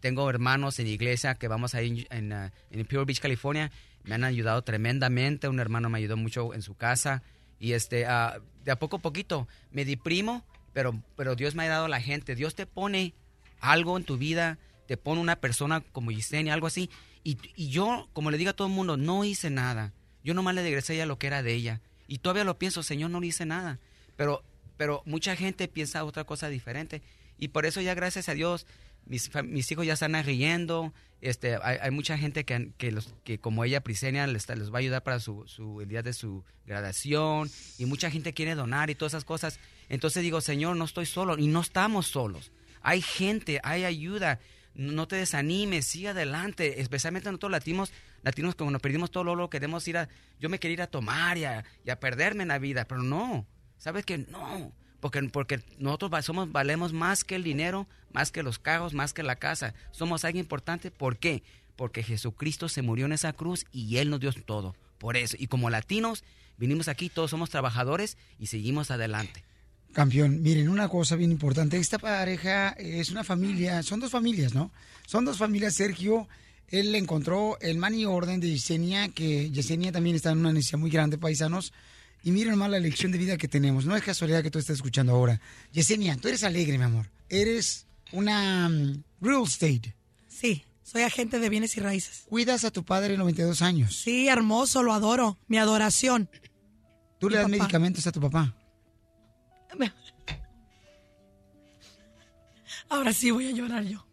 Tengo hermanos en iglesia que vamos ahí en, en, uh, en Pure Beach, California, me han ayudado tremendamente, un hermano me ayudó mucho en su casa, y este, ah, de a poco a poquito me deprimo, pero, pero Dios me ha dado la gente, Dios te pone algo en tu vida, te pone una persona como Yesenia, algo así. Y, y yo, como le digo a todo el mundo, no hice nada. Yo nomás le regresé a ella lo que era de ella. Y todavía lo pienso, Señor, no le hice nada. Pero, pero mucha gente piensa otra cosa diferente. Y por eso ya gracias a Dios, mis, mis hijos ya están riendo. Este, hay, hay mucha gente que, que, los, que como ella, Prisenia, les, les va a ayudar para su, su- el día de su graduación. Y mucha gente quiere donar y todas esas cosas. Entonces digo, Señor, no estoy solo. Y no estamos solos. Hay gente, hay ayuda. No te desanimes, sigue adelante. Especialmente nosotros latinos, latinos cuando nos perdimos todo lo queremos ir a... Yo me quería ir a tomar y a, y a perderme en la vida, pero no. ¿Sabes que No. Porque, porque nosotros somos, valemos más que el dinero, más que los carros, más que la casa. Somos alguien importante. ¿Por qué? Porque Jesucristo se murió en esa cruz y Él nos dio todo. Por eso. Y como latinos, vinimos aquí, todos somos trabajadores y seguimos adelante. Campeón, miren, una cosa bien importante. Esta pareja es una familia, son dos familias, ¿no? Son dos familias. Sergio, él encontró el money orden de Yesenia, que Yesenia también está en una necesidad muy grande, paisanos. Y miren más la elección de vida que tenemos. No es casualidad que tú estés escuchando ahora. Yesenia, tú eres alegre, mi amor. Eres una mm, real estate. Sí, soy agente de bienes y raíces. Cuidas a tu padre de 92 años. Sí, hermoso, lo adoro. Mi adoración. Tú le das papá. medicamentos a tu papá. Ahora sí voy a llorar yo.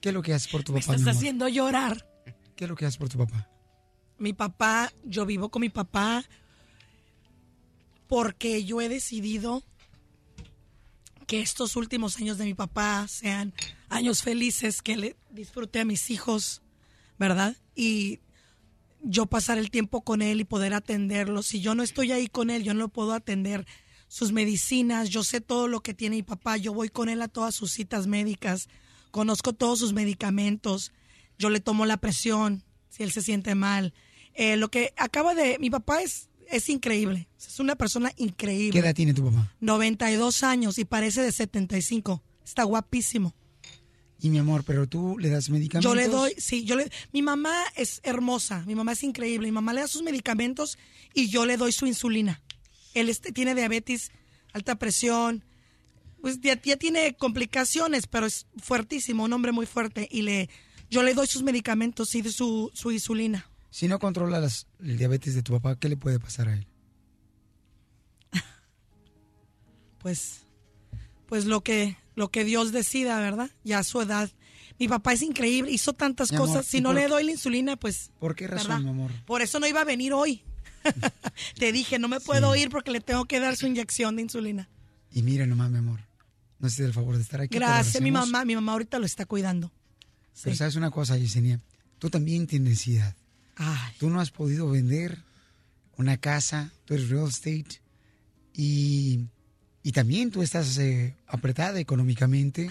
¿Qué es lo que haces por tu Me papá, mi estás amor? haciendo llorar. ¿Qué es lo que haces por tu papá? Mi papá, yo vivo con mi papá porque yo he decidido que estos últimos años de mi papá sean años felices, que le disfrute a mis hijos, ¿verdad? Y yo pasar el tiempo con él y poder atenderlo. Si yo no estoy ahí con él, yo no puedo atender sus medicinas, yo sé todo lo que tiene mi papá, yo voy con él a todas sus citas médicas, conozco todos sus medicamentos, yo le tomo la presión si él se siente mal. Eh, lo que acaba de... Mi papá es, es increíble, es una persona increíble. ¿Qué edad tiene tu papá? 92 años y parece de 75. Está guapísimo. Y mi amor, pero tú le das medicamentos. Yo le doy, sí, yo le, mi mamá es hermosa, mi mamá es increíble, mi mamá le da sus medicamentos y yo le doy su insulina. Él este, tiene diabetes, alta presión, pues ya, ya tiene complicaciones, pero es fuertísimo, un hombre muy fuerte y le, yo le doy sus medicamentos y su, su insulina. Si no controla las- el diabetes de tu papá, ¿qué le puede pasar a él? pues pues lo que lo que Dios decida, ¿verdad? Ya a su edad. Mi papá es increíble, hizo tantas Mi cosas. ¿y Si no le doy la insulina, pues ¿Por qué razón, ¿verdad? mi amor? Por eso no iba a venir hoy. Te dije, no me puedo ir porque le tengo que dar su inyección de insulina. Y mira nomás, mi amor. No sé el favor de estar aquí. Gracias, mi mamá, mi mamá ahorita lo está cuidando. Pero sabes una cosa, Yesenia, tú también tienes. Ay. Tú no has podido vender una casa, tú eres real estate y, y también tú estás eh, apretada económicamente.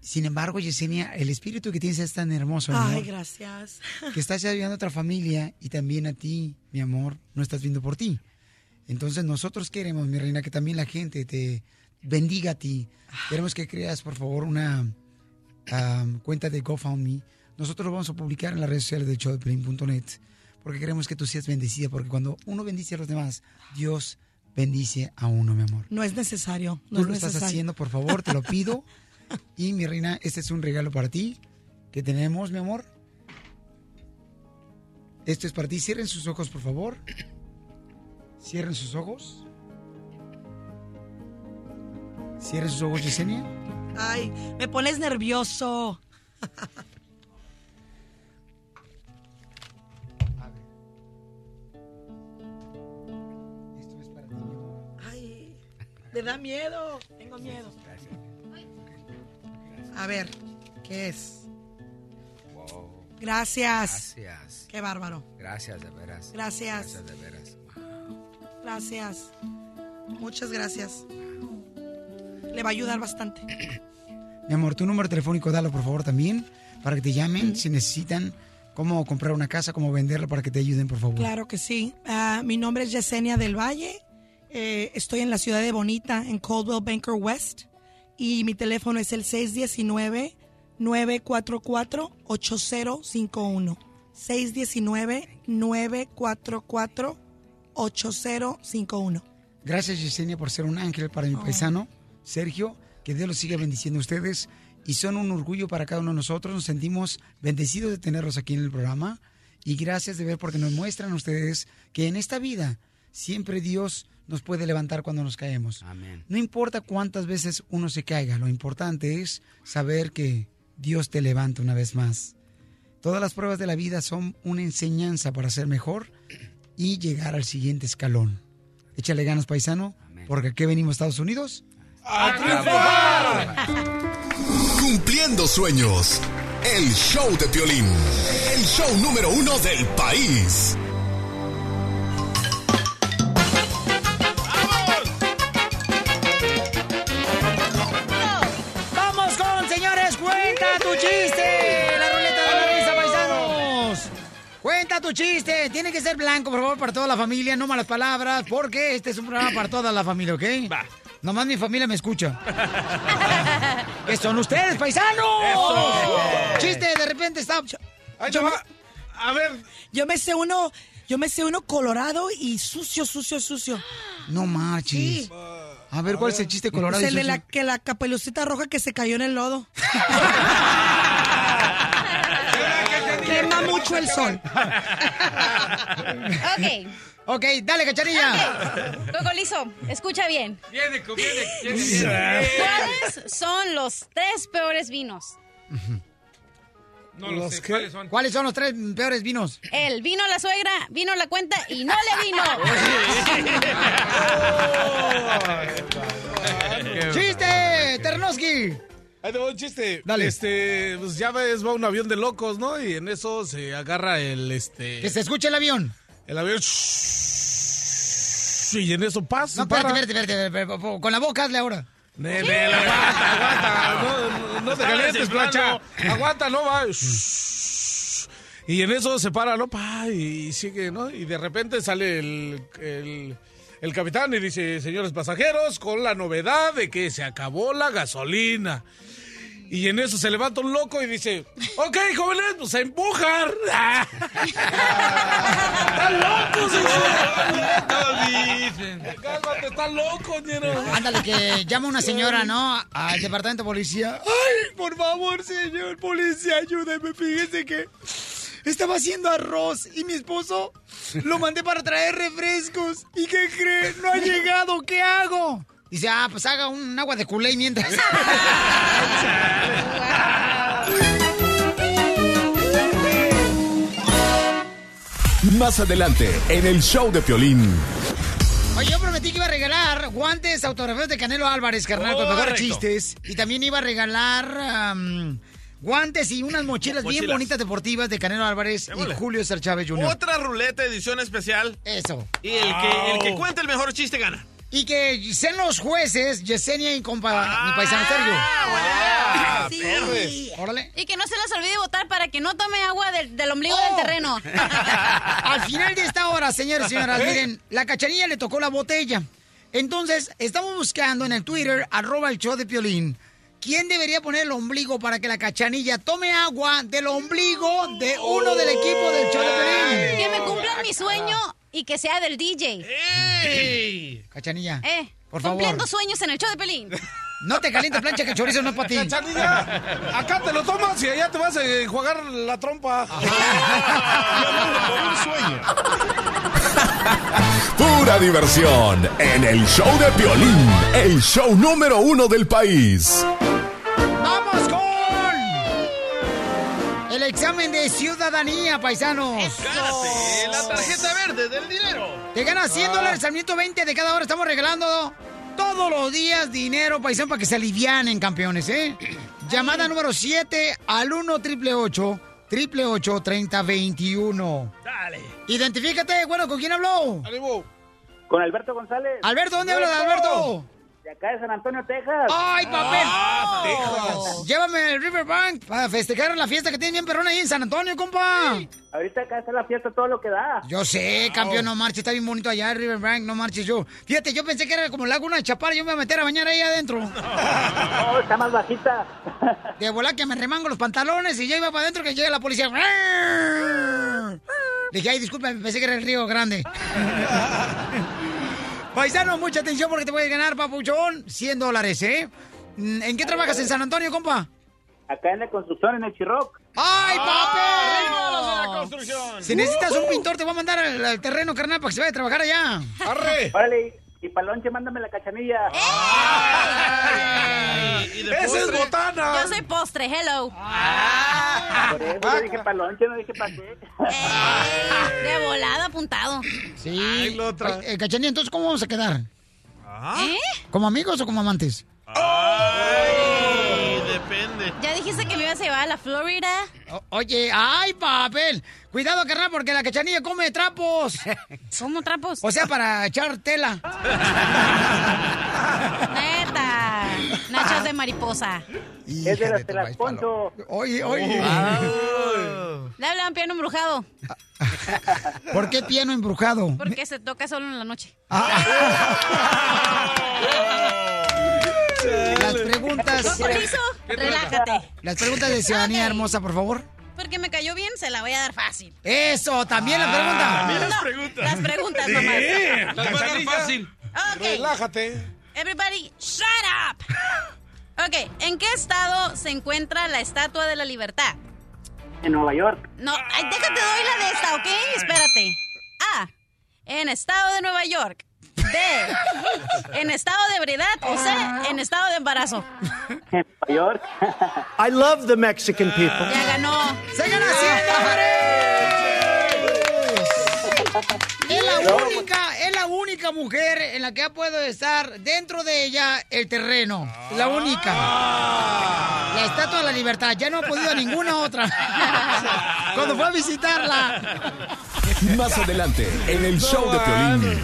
Sin embargo, Yesenia, el espíritu que tienes es tan hermoso, Ay, gracias. que estás ayudando a otra familia y también a ti, mi amor, no estás viendo por ti. Entonces nosotros queremos, mi reina, que también la gente te bendiga a ti. Queremos que creas, por favor, una am, cuenta de GoFundMe. Nosotros lo vamos a publicar en las redes sociales de showdeplin.net porque queremos que tú seas bendecida, porque cuando uno bendice a los demás, Dios bendice a uno, mi amor. No es necesario. No Tú es lo estás haciendo, por favor, te lo pido. Y mi reina, este es un regalo para ti que tenemos, mi amor. Esto es para ti. Cierren sus ojos, por favor. Cierren sus ojos. Cierren sus ojos, Yesenia. Ay, me pones nervioso. me da miedo. Tengo miedo. A ver, ¿qué es? Gracias. Gracias. Qué bárbaro. Gracias, de veras. Gracias. Gracias, de veras. Gracias. Muchas gracias. Le va a ayudar bastante. Mi amor, tu número telefónico, dalo por favor también, para que te llamen si necesitan cómo comprar una casa, cómo venderla, para que te ayuden, por favor. Claro que sí. Ah, mi nombre es Yesenia del Valle. Eh, estoy en la ciudad de Bonita, en Coldwell Banker West. Y mi teléfono es el 619-944-8051. 619-944-8051. Gracias, Yesenia, por ser un ángel para mi Oh. paisano, Sergio. Que Dios los siga bendiciendo a ustedes. Y son un orgullo para cada uno de nosotros. Nos sentimos bendecidos de tenerlos aquí en el programa. Y gracias de ver porque nos muestran ustedes que en esta vida siempre Dios nos puede levantar cuando nos caemos. Amén. No importa cuántas veces uno se caiga, lo importante es saber que Dios te levanta una vez más. Todas las pruebas de la vida son una enseñanza para ser mejor y llegar al siguiente escalón. Échale ganas, paisano, porque aquí venimos a Estados Unidos. Cumpliendo sueños. El show de Piolín. El show número uno del país. Cuenta tu chiste. Tiene que ser blanco, por favor, para toda la familia. No malas palabras, porque este es un programa para toda la familia, ¿ok? Va. Nomás mi familia me escucha. ¿Qué son ustedes, paisanos? Chiste, de repente está... Yo me- A ver. Yo me sé uno, yo me sé uno colorado y sucio, sucio, sucio. No marches. A ver, ¿cuál es el chiste colorado? Es el y de sucio? la, que la capelucita roja que se cayó en el lodo. Mucho el sol. Ok. Ok, dale, cacharilla. Cocolizo, escucha bien. Viene, viene, viene. ¿Cuáles son los tres peores vinos? No lo Los sé. ¿Cuáles son? ¿Cuáles son los tres peores vinos? El vino la suegra, vino la cuenta y no le vino. ¡Chiste! ¡Ternoski! Ahí te va un chiste. Dale. Este, pues ya ves, va un avión de locos, ¿no? Y en eso se agarra el, este... Que se escuche el avión. El avión... Y en eso pasa. No, espérate, espérate, espérate, espérate, espérate, Con la boca hazle ahora. Nene, aguanta, aguanta. No, no, no te calientes, plancha. Aguanta, no va. Y en eso se para, ¿no? Pa, y sigue, ¿no? Y de repente sale el, el, el capitán y dice, señores pasajeros, con la novedad de que se acabó la gasolina. Y en eso se levanta un loco y dice, ok, jóvenes, pues a empujar. ¡Están locos! dice. Cálmate, están locos, ñero. Ándale, que llama una señora, ¿no? Al departamento de policía. Ay, por favor, señor policía, ayúdeme. Fíjese que estaba haciendo arroz y mi esposo lo mandé para traer refrescos. ¿Y qué cree? No ha llegado. ¿Qué hago? Dice, ah, pues haga un agua de culé mientras. Más adelante, en el show de Piolín. Oye, yo prometí que iba a regalar guantes autografiados de Canelo Álvarez, carnal, con mejores chistes. Y también iba a regalar guantes y unas mochilas, bien bonitas deportivas de Canelo Álvarez y. Julio César Chávez Jr. Otra ruleta edición especial. Eso. Y el que, el que cuente el mejor chiste gana. Y que sean los jueces, Yesenia y compa, mi paisano Sergio. Ah, Sí. Órale. Y que no se les olvide votar para que no tome agua del, del ombligo Oh. del terreno. Al final de esta hora, señores y señoras, miren, la cachanilla le tocó la botella. Entonces, estamos buscando en el Twitter, arroba el show de Piolín, quién debería poner el ombligo para que la cachanilla tome agua del ombligo de uno del equipo del show de Piolín. que me cumplan mi sueño y que sea del DJ. ¡Ey! Cachanilla, Eh, por favor, cumpliendo sueños en el show de Pelín. no te calientes plancha que el chorizo no es para ti. Cachanilla, acá te lo tomas y allá te vas a enjuagar la trompa. Pura diversión en el show de Piolín, el show número uno del país. Examen de ciudadanía, paisanos! Gánate la tarjeta verde del dinero. Te ganas 100 dólares al minuto 20 de cada hora. Estamos regalando todos los días dinero, paisano, para que se alivianen, campeones, ¿eh? Llamada número 7 al 1 888 888 3021 Dale. Identifícate, bueno, ¿con quién habló? Con Alberto González. Alberto, ¿dónde hablas, Alberto? De acá de San Antonio, Texas. ¡Ay, papel! Ah, Texas. Llévame al Riverbank para festejar la fiesta que tiene bien perrón ahí en San Antonio, compa. Ahorita acá está la fiesta todo lo que da. Yo sé, campeón, no marches, está bien bonito allá, Riverbank, no marches yo. Fíjate, yo pensé que era como Laguna de Chapar, yo me voy a meter a bañar ahí adentro. No, está más bajita. De volar que me remango los pantalones y ya iba para adentro que llega la policía. Le dije, ay, disculpa, pensé que era el río grande. Paisano, mucha atención porque te puedes ganar, papuchón, 100 dólares, ¿eh? Mm, ¿En qué trabajas en San Antonio, compa? Acá en la construcción, en el Chirroc. ¡Ay, ¡Arriba los de la construcción! Si necesitas un pintor, te voy a mandar al, al terreno, carnal, para que se vaya a trabajar allá. ¡Arre! Órale, y palonche, mándame la cachanilla. Y de ¡Esa es botana! Yo soy postre, hello. Por eso yo dije palonche, no dije pasé. De volada apuntado. Sí. Ay, la otra. Eh, Cachanilla, entonces, ¿cómo vamos a quedar? ¿Eh? ¿Como amigos o como amantes? Ay, depende. ¿Ya dijiste que me ibas a llevar a la Florida? O- oye, ¡ay, papel! Cuidado, carnal, porque la cachanilla come trapos. ¿Cómo trapos? O sea, para echar tela. Neta. Nachos de mariposa. Es de las de las Poncho. Oye, oye. Le hablan piano embrujado. ¿Por qué piano embrujado? Porque se toca solo en la noche. Las preguntas. Relájate. Las preguntas de ciudadanía hermosa, por favor. Porque me cayó bien, se la voy a dar fácil. Eso, también la pregunta. También las No, preguntas. Las preguntas nomás. Las va a dar fácil. Relájate. Everybody, shut up. Ok, ¿en qué estado se encuentra la Estatua de la Libertad? En Nueva York. No, ay, déjate doy la de esta, ¿ok? Espérate. A. En estado de Nueva York. B. En estado de ebriedad. O C. En estado de embarazo. En Nueva York. I love the Mexican people. Ya ganó. ¡Se gana 100 dólares! Es la única, es la única mujer en la que ha podido estar dentro de ella el terreno. La única. La estatua de la libertad. Ya no ha podido ninguna otra. Cuando fue a visitarla. Más adelante, en el show de Piolín.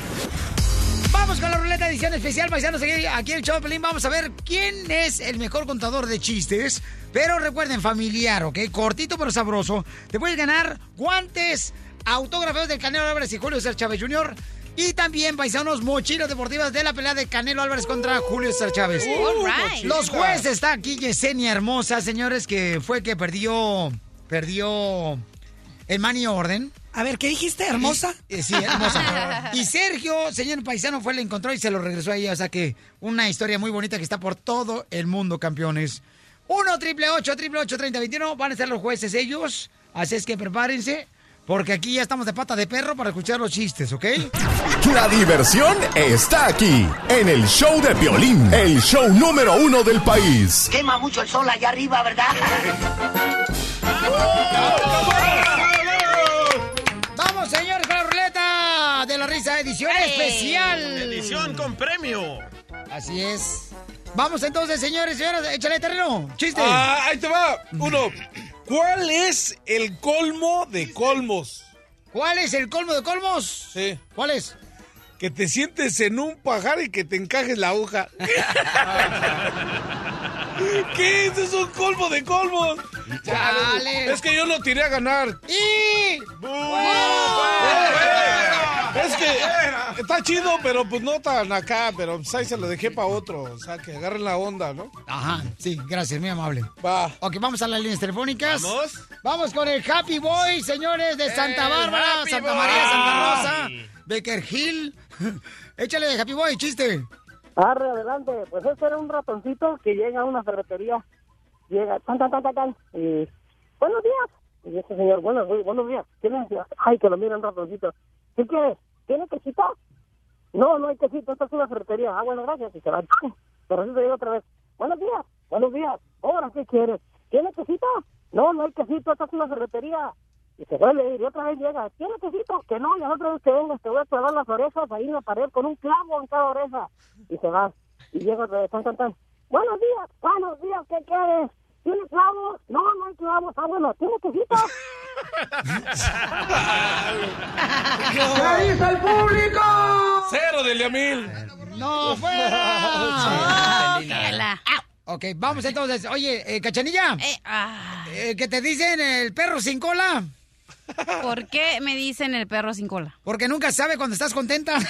Vamos con la ruleta edición especial, paisanos. Aquí, aquí el Pelín vamos a ver quién es el mejor contador de chistes. Pero recuerden, familiar, ¿ok? Cortito pero sabroso. Te puedes ganar guantes autógrafos del Canelo Álvarez y Julio César Chávez Jr. Y también, paisanos, mochilas deportivas de la pelea de Canelo Álvarez contra Julio César Chávez. All right. Los jueces está aquí Yesenia Hermosa, señores, que fue que perdió, perdió el Money Orden. A ver, ¿qué dijiste? ¿Hermosa? Eh, sí, hermosa. Y Sergio, señor paisano, fue, le encontró y se lo regresó ahí. O sea que una historia muy bonita que está por todo el mundo, campeones. 1 triple 8 triple 8 30 21 van a ser los jueces ellos. Así es que prepárense, porque aquí ya estamos de pata de perro para escuchar los chistes, ¿ok? La diversión está aquí, en el show de Piolín, el show número uno del país. Quema mucho el sol allá arriba, ¿verdad? Edición especial. Edición con premio. Así es. Vamos entonces, señores, señoras, échale terreno. Chiste. Ah, ahí te va. Uno. ¿Cuál es el colmo de colmos? ¿Cuál es el colmo de colmos? Sí. ¿Cuál es? Que te sientes en un pajar y que te encajes la aguja. ¿Qué? Ese es un colmo de colmos. Chale. Es que yo lo tiré a ganar. ¡Y! Es que está chido, pero pues no tan acá, pero pues ahí se lo dejé para otro. O sea, que agarren la onda, ¿no? Ajá, sí, gracias, muy amable. Va. Ok, vamos a las líneas telefónicas. Vamos. Vamos con el Happy Boy, señores, de Santa Bárbara, Santa Boy. María, Santa Rosa, Baker Hill. Échale de Happy Boy, chiste. Arre, adelante. Pues este era un ratoncito que llega a una ferretería. Llega, tan, tan, tan, tan. Y, buenos días. Y dice, señor, buenos, buenos días. ¿Quién es? Ay, que lo mira un ratoncito. ¿Qué quieres? ¿Tiene quesito? No, no hay quesito. Esta es una ferretería. Ah, bueno, gracias. Y se va. Pero así se llega otra vez. Buenos días. Buenos días. Ahora, ¿qué quieres? ¿Tiene quesito? No, no hay quesito. Esta es una ferretería. Y se vuelve y otra vez llega. ¿Tiene quesito? Que no, y la otra vez que vengas te voy a clavar las orejas ahí en la pared con un clavo en cada oreja. Y se va. Y llega otra vez, tan, tan, tan. Buenos días, buenos días, ¿qué quieres? ¿Tiene clavos? No, no hay clavos. Ah, bueno, ¿tiene quesito? ¿Qué dice el público? Cero del Yamil. ¡No, fuera! la- Ok, vamos entonces. Oye, eh, Cachanilla, Eh, ah, eh, ¿qué te dicen el perro sin cola? ¿Por qué me dicen el perro sin cola? Porque nunca sabe cuando estás contenta.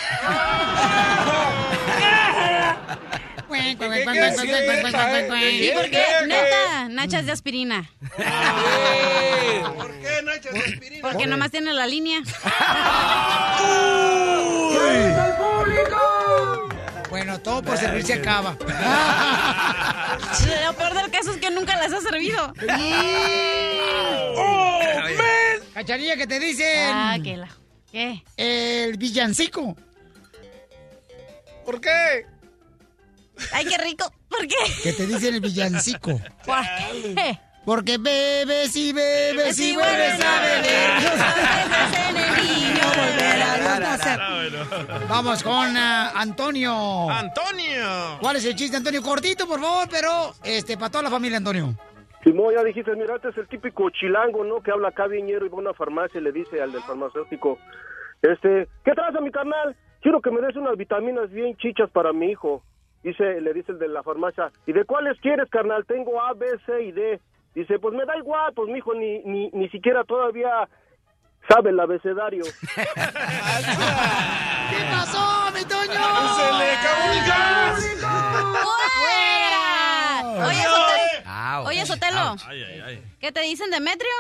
¿Y por qué? Neta, nachas de aspirina. ¿Por qué no echas aspirina? Porque nomás tiene la línea. ¿Qué dice el público? Bueno, todo por servir se acaba. Lo peor del caso es que nunca las has servido. ¡Oh, Cachanilla, ¿qué te dicen? Ah, que la... ¿Qué? El villancico. ¿Por qué? Ay, qué rico. ¿Por qué? ¿Qué te dicen el villancico? ¿Por qué? Porque bebes y bebes y Si vuelves a beber. Vamos con ah, Antonio. Antonio. ¿Cuál es el chiste, Antonio? Cortito, por favor, pero este para toda la familia, Antonio. Simón, ya dijiste, mira, este es el típico chilango, ¿no? Que habla acá viñero y va a una farmacia y le dice al del farmacéutico, este, ¿qué traes a mi carnal? Quiero que me des unas vitaminas bien chichas para mi hijo. Dice, le dice el de la farmacia, ¿y de cuáles quieres, carnal? Tengo A, B, C y D. Dice, pues me da igual, pues mi hijo ni, ni, ni siquiera todavía sabe el abecedario. ¿Qué pasó, mi Toño? ¡Se le acabó el gas! ¡Fuera! Oye, Sotelo. Oye, Sotelo. ¿Qué te dicen Demetrio?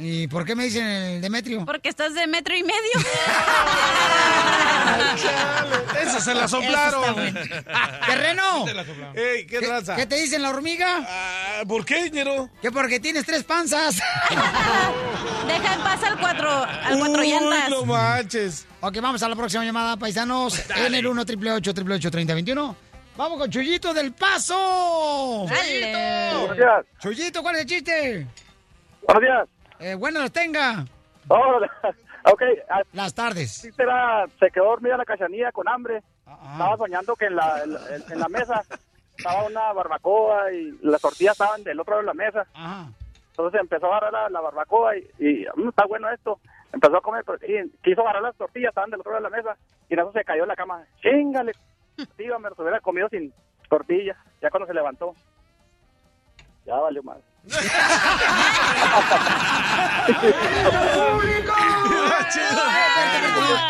¿Y por qué me dicen el Demetrio? Porque estás de metro y medio. Esa se la soplaron. ¡Terreno! Ey, ¿qué, tranza? ¿Qué te dicen la hormiga? Ah, ¿Por qué, dinero? Que porque tienes tres panzas. Deja en paz al cuatro, al cuatro Uy, llantas. no manches. Ok, vamos a la próxima llamada, paisanos. En el 1 888 3021 Vamos con Chuyito del Paso. Dale. Chuyito, ¿cuál es el chiste? Buenos días. Eh, bueno, los tenga. Oh, ok, ah, Las tardes. sí, será- se quedó dormida la cachanilla con hambre. Estaba soñando que en la, en, la- en la mesa estaba una barbacoa y las tortillas estaban del otro lado de la mesa. Ajá. Entonces empezó a agarrar la, la barbacoa y, y "Mm, está bueno esto. Empezó a comer, pero sí, quiso agarrar las tortillas, estaban del otro lado de la mesa y en eso se cayó en la cama. Chingale, tío, me los hubiera comido sin tortillas. Ya cuando se levantó, ya valió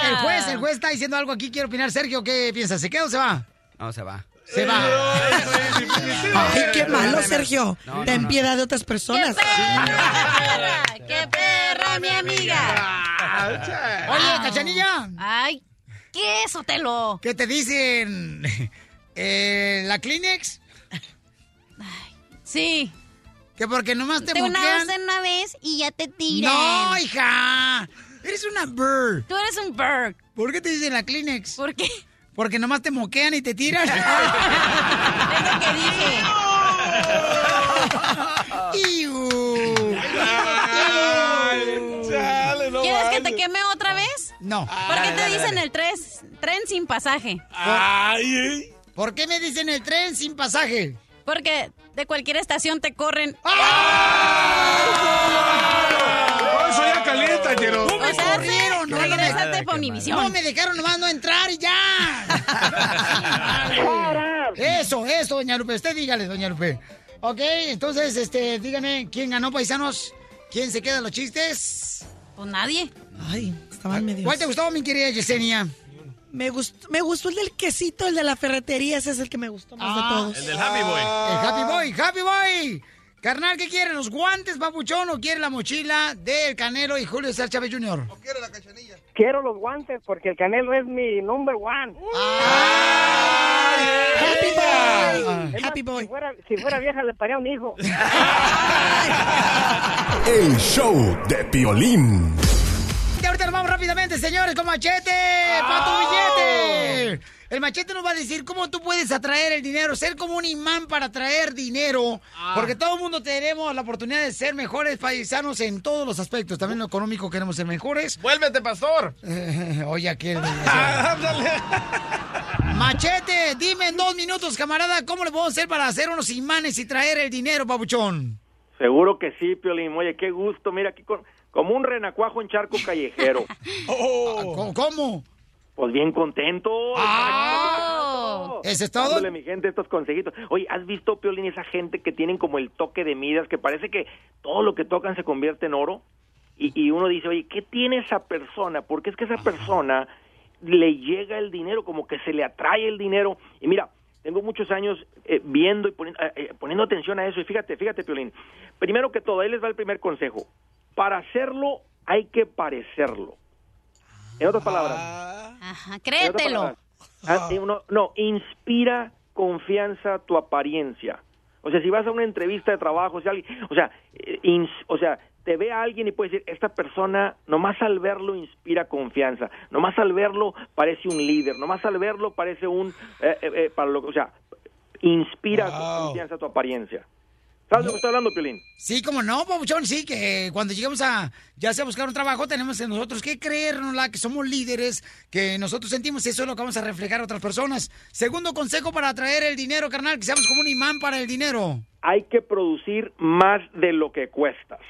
El juez, el juez está diciendo algo aquí. Quiero opinar. Sergio, ¿qué piensas? ¿Se queda o se va? No, se va. Se va. Ay, qué malo, Sergio. No, no, Ten piedad de otras personas. perra! ¡Qué perra, mi amiga! Oye, Cachanilla. Ay, ¿qué es, Sotelo? ¿Qué te dicen? Eh, ¿La Kleenex? Sí. Que porque nomás te, Te una moquean. usan una vez y ya te tiran. No, hija. Eres una bird. Tú eres un bird. ¿Por qué te dicen la Kleenex? ¿Por qué? Porque nomás te moquean y te tiran. Es lo que dije. Iu. Chale, no ¿Quieres que te queme otra vez? No. ¿Por qué te dicen el tres, tren sin pasaje? Ay. ¿Por qué me dicen el tren sin pasaje? Porque de cualquier estación te corren. Oh, Eso ya calienta, Jero. No me O sea, corrieron, no, no me- regrésate por Univisión. No, me dejaron nomás no entrar y ya. eso, eso, doña Lupe. Usted dígale, doña Lupe. Ok, entonces, este, dígame, ¿quién ganó, paisanos? ¿Quién se queda los chistes? Pues nadie. Ay, estaban medio. ¿Cuál te gustó, mi querida Yesenia? Me gustó, me gustó el del quesito, el de la ferretería. Ese es el que me gustó más de todos. El del Happy Boy. El Happy Boy, Happy Boy. Carnal, ¿qué quiere? ¿Los guantes, papuchón, o quiere la mochila del Canelo y Julio César Chávez Jr.? Quiero los guantes porque el Canelo es mi number one. Happy Boy. Happy Boy. Si fuera, si fuera vieja le paría un hijo. El show de Piolín. Y ahorita nos vamos rápidamente, señores, con Machete, para tu billete. El Machete nos va a decir cómo tú puedes atraer el dinero, ser como un imán para atraer dinero. Porque todo el mundo tenemos la oportunidad de ser mejores paisanos en todos los aspectos. También en lo económico queremos ser mejores. ¡Vuélvete, pastor! Oye, aquel. Machete, dime en dos minutos, camarada, ¿cómo le podemos hacer para hacer unos imanes y traer el dinero, papuchón? Seguro que sí, Piolín. Oye, qué gusto. Mira aquí con, como un renacuajo en charco callejero. ¿Cómo? ¿Cómo? Pues bien contento. ¡Ah! ¿Ese es todo? Dándole, mi gente estos consejitos. Oye, ¿has visto, Piolín, esa gente que tienen como el toque de Midas, que parece que todo lo que tocan se convierte en oro? Y, y uno dice, oye, ¿qué tiene esa persona? Porque es que esa persona le llega el dinero, como que se le atrae el dinero. Y mira, tengo muchos años eh, viendo y poniendo, eh, eh, poniendo atención a eso. Y fíjate, fíjate, Piolín. Primero que todo, ahí les va el primer consejo. Para hacerlo hay que parecerlo. En otras palabras, Ajá, créetelo. palabras, Ah, No, no, inspira confianza tu apariencia. O sea, si vas a una entrevista de trabajo, si alguien, o sea, eh, ins- o sea, te ve a alguien y puedes decir, esta persona, nomás al verlo inspira confianza, nomás al verlo parece un líder, nomás al verlo parece un, eh, eh, eh, para lo, o sea, inspira confianza tu apariencia. ¿Sabes de lo que estoy hablando, Piolín? Sí, como no, Pabuchón, sí, que cuando lleguemos a, ya sea a buscar un trabajo, tenemos en nosotros que creernos la que somos líderes, que nosotros sentimos eso es lo que vamos a reflejar a otras personas. Segundo consejo para atraer el dinero, carnal, que seamos como un imán para el dinero. hay que producir más de lo que cuestas.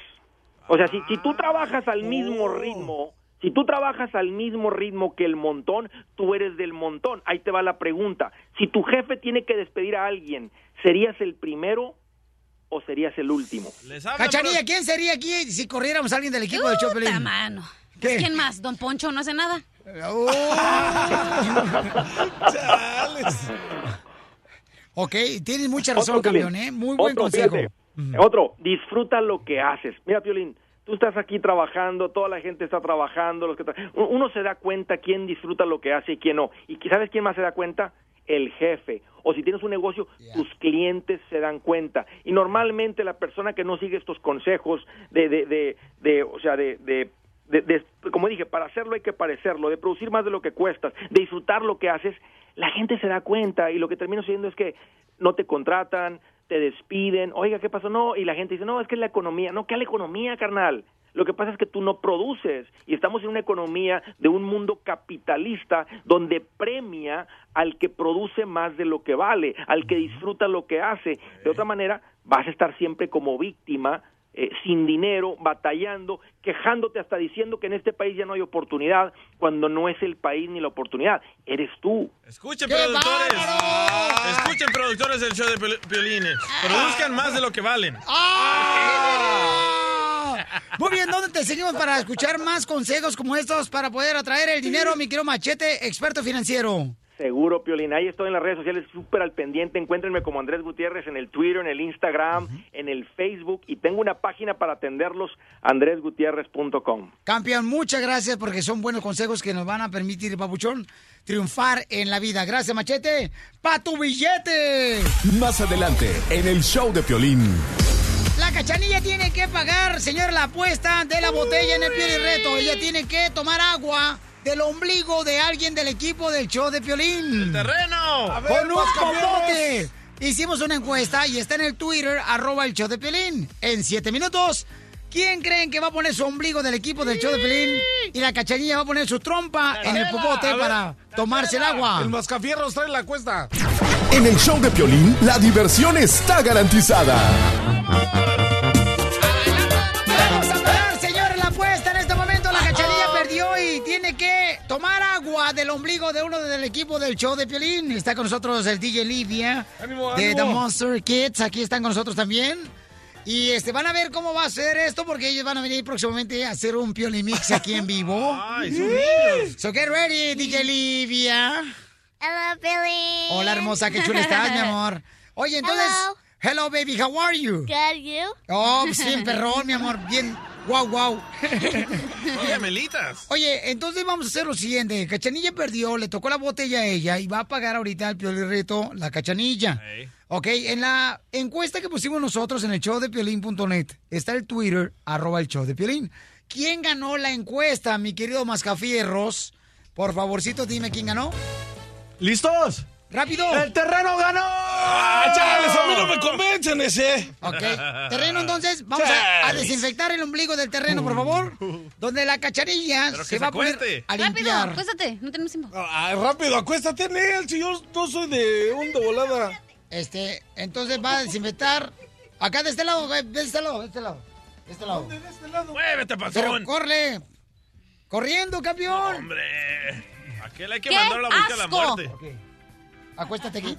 O sea, si, si tú trabajas al mismo ritmo, si tú trabajas al mismo ritmo que el montón, tú eres del montón. Ahí te va la pregunta. Si tu jefe tiene que despedir a alguien, ¿serías el primero o serías el último? Cachanilla, ¿quién sería aquí si corriéramos a alguien del equipo de Chopelín? Mano. ¿Qué? ¿Quién más? ¿Don Poncho no hace nada? Ok, tienes mucha razón, Otro, campeón, ¿eh? Muy buen Otro, consejo. fíjate. Otro, disfruta lo que haces. Mira, Piolín, tú estás aquí trabajando, toda la gente está trabajando, los que tra- uno se da cuenta quién disfruta lo que hace y quién no. ¿Y sabes quién más se da cuenta? El jefe. O si tienes un negocio, tus clientes se dan cuenta. Y normalmente la persona que no sigue estos consejos de, de, de, de, o sea, de, de de- de- como dije, para hacerlo hay que parecerlo, de producir más de lo que cuestas, de disfrutar lo que haces, la gente se da cuenta y lo que termina sucediendo es que no te contratan, te despiden, oiga, ¿qué pasó? No, y la gente dice, no, es que es la economía, no, ¿qué es la economía, carnal? Lo que pasa es que tú no produces y estamos en una economía de un mundo capitalista donde premia al que produce más de lo que vale, al que disfruta lo que hace. De otra manera, vas a estar siempre como víctima eh, sin dinero, batallando, quejándote hasta diciendo que en este país ya no hay oportunidad, cuando no es el país ni la oportunidad, eres tú. Escuchen, productores. Escuchen, productores del show de Piol- Piolines. Produzcan más de lo que valen. ¡Ah! Muy bien, ¿dónde te seguimos para escuchar más consejos como estos para poder atraer el dinero, mi querido Machete, experto financiero? Seguro, Piolín. Ahí estoy en las redes sociales súper al pendiente. Encuéntrenme como Andrés Gutiérrez en el Twitter, en el Instagram, en el Facebook y tengo una página para atenderlos, andresgutierrez.com. Campeón, muchas gracias porque son buenos consejos que nos van a permitir, papuchón, triunfar en la vida. Gracias, Machete. ¡Pa tu billete! Más adelante, en el show de Piolín. La cachanilla tiene que pagar, señor, la apuesta de la botella en el Pioli Reto. Ella tiene que tomar agua del ombligo de alguien del equipo del show de Piolín. ¡El terreno! A ver, ¡Con un popote! Hicimos una encuesta y está en el Twitter, arroba el show de Piolín. En siete minutos, ¿quién creen que va a poner su ombligo del equipo del show de Piolín? Y la cachanilla va a poner su trompa en el popote ver, para tomarse el agua. El mascafierros trae la cuesta. En el show de Piolín, la diversión está garantizada. Del ombligo de uno del equipo del show de Piolín. Está con nosotros el DJ Livia Ánimo, de ánimo. The Monster Kids. Aquí están con nosotros también. Y este van a ver cómo va a ser esto porque ellos van a venir próximamente a hacer un Piolín Mix aquí en vivo. Ay, son niños. So get ready, DJ Livia. Hello, Billy. Hola, hermosa, qué chula estás, mi amor. Oye, entonces, hello, baby, how are you? Good, you? Oh, pues bien, perrón, mi amor, bien, wow, wow. Oye, Melitas. Oye, entonces vamos a hacer lo siguiente. Cachanilla perdió, le tocó la botella a ella y va a pagar ahorita el Piolín Reto la Cachanilla. Ok, en la encuesta que pusimos nosotros en el show de Piolín.net está el Twitter, arroba el show de Piolín. ¿Quién ganó la encuesta, mi querido Mascafierros? Por favorcito, dime quién ganó. ¿Listos? ¡Rápido! ¡El terreno ganó! ¡Ah, chales! A mí no me convencen ese. Ok. Terreno, entonces, vamos a, desinfectar el ombligo del terreno, por favor. Donde la cacharilla Pero que se se va a poner a Rápido, limpiar. acuéstate, no tenemos tiempo. Ah, rápido, acuéstate en él, si yo no soy de un de volada. Este, entonces va a desinfectar. Acá de este lado, güey, de este lado, de este lado. De este lado. ¿Dónde? De este lado. Muévete, Pero patrón. corre. Corriendo, campeón. Hombre. Aquel hay que ¡Qué mandarlo a buscar la muerte. Acuéstate aquí.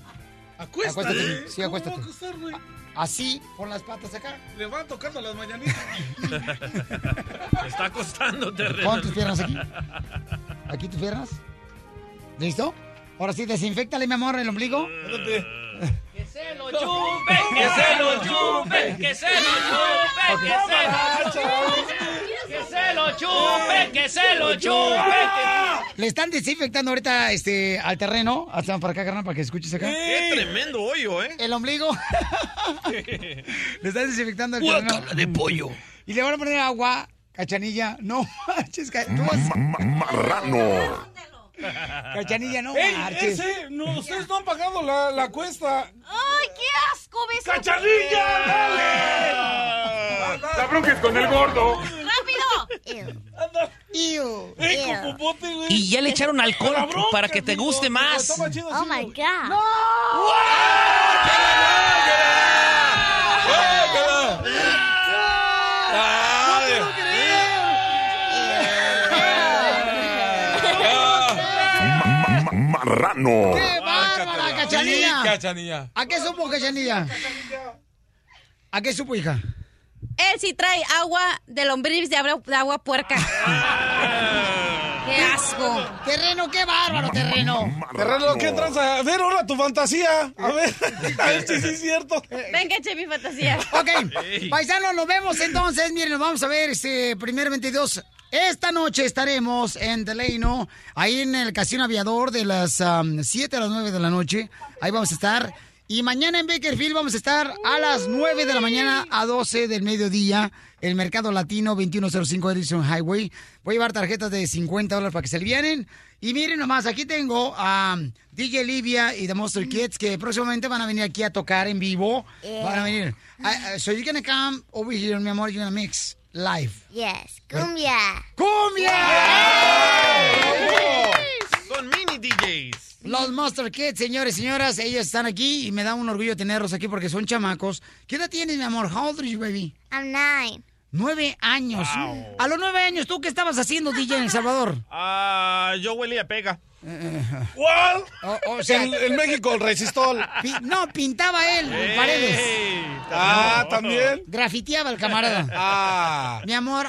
Acuéstate. Acuéstate aquí. Sí, ¿Cómo acuéstate. va a acostar, güey? Así, pon las patas acá. Le van tocando las mañanitas. Está costando terreno. Pon tus piernas aquí. Aquí tus piernas. ¿Listo? Ahora sí, desinfectale, mi amor, el ombligo. Que se lo chupe, que se lo chupe, que se lo chupe, que se lo chupe. Que se lo chupe, que se lo chupe. Le están desinfectando ahorita este, al terreno. Hasta para acá, carnal, para que escuches acá. Qué tremendo hoyo, ¿eh? El ombligo. Le están desinfectando el terreno. De pollo. Y le van a poner agua, cachanilla. No manches, tú vas- Marrano. Cachanilla, no ¡Ey, marches. ese! No, ustedes no han pagado la, la cuesta. ¡Ay, qué asco, ves! ¡Cachanilla, La bronca es con el gordo. ¡Rápido! Ew. ¡Ey, con popote, güey! Y ya le echaron alcohol para que te guste más. Oh my God. Ma- ma- Marrano. ¡Qué bárbara, cachanilla! Sí, cachanilla. ¿A qué supo, cachanilla? ¿A qué supo, hija? Él sí trae agua de lombriz de agua, de agua puerca. ¡Qué asco! Terreno, qué bárbaro, terreno. Terreno, ¿qué tranza? A ver, ahora tu fantasía. A ver, a ver si sí es cierto. Venga, eche mi fantasía. Ok, paisanos, nos vemos entonces. Miren, nos vamos a ver, este, primeramente Dios. Esta noche estaremos en Delano, ahí en el Casino Aviador de las 7 a las 9 de la noche. Ahí vamos a estar. Y mañana en Bakerfield vamos a estar a las 9 de la mañana a 12 del mediodía. El Mercado Latino 2105 Edison Highway. Voy a llevar tarjetas de 50 dólares para que se alivianen. Y miren nomás, aquí tengo a DJ Livia y The Monster Kids que próximamente van a venir aquí a tocar en vivo. Van a venir. Uh, so you're gonna come over here, mi amor, you're gonna mix live. Yes, cumbia. ¡Cumbia! Son mini DJs. Los Monster Kids, señores y señoras, ellos están aquí y me da un orgullo tenerlos aquí porque son chamacos. ¿Qué edad tienes, mi amor? How old are you, baby? I'm nine. Nueve años. A los nueve años, ¿tú qué estabas haciendo, DJ, en El Salvador? Ah, yo huelía pega. ¿Cuál? O, o sea, En, en México, el resistol. pi- no, pintaba él en paredes. Ah, también. Grafiteaba el camarada. Ah. Mi amor,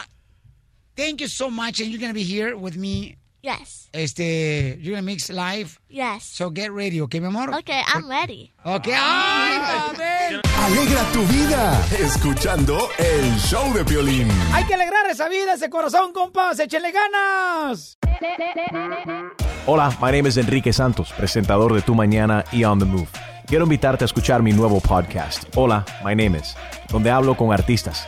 thank you so much and you're gonna be here with me. Yes. Este, you're gonna mix live. Yes. So get ready, ¿ok, mi amor? Okay, I'm ready. Ok, ay, mami. Alegra tu vida escuchando el show de Piolín. Hay que alegrar esa vida, ese corazón, compas. Échenle ganas. Hola, my name is Enrique Santos, presentador de Tu Mañana y On the Move. Quiero invitarte a escuchar mi nuevo podcast, Hola, my name is, donde hablo con artistas,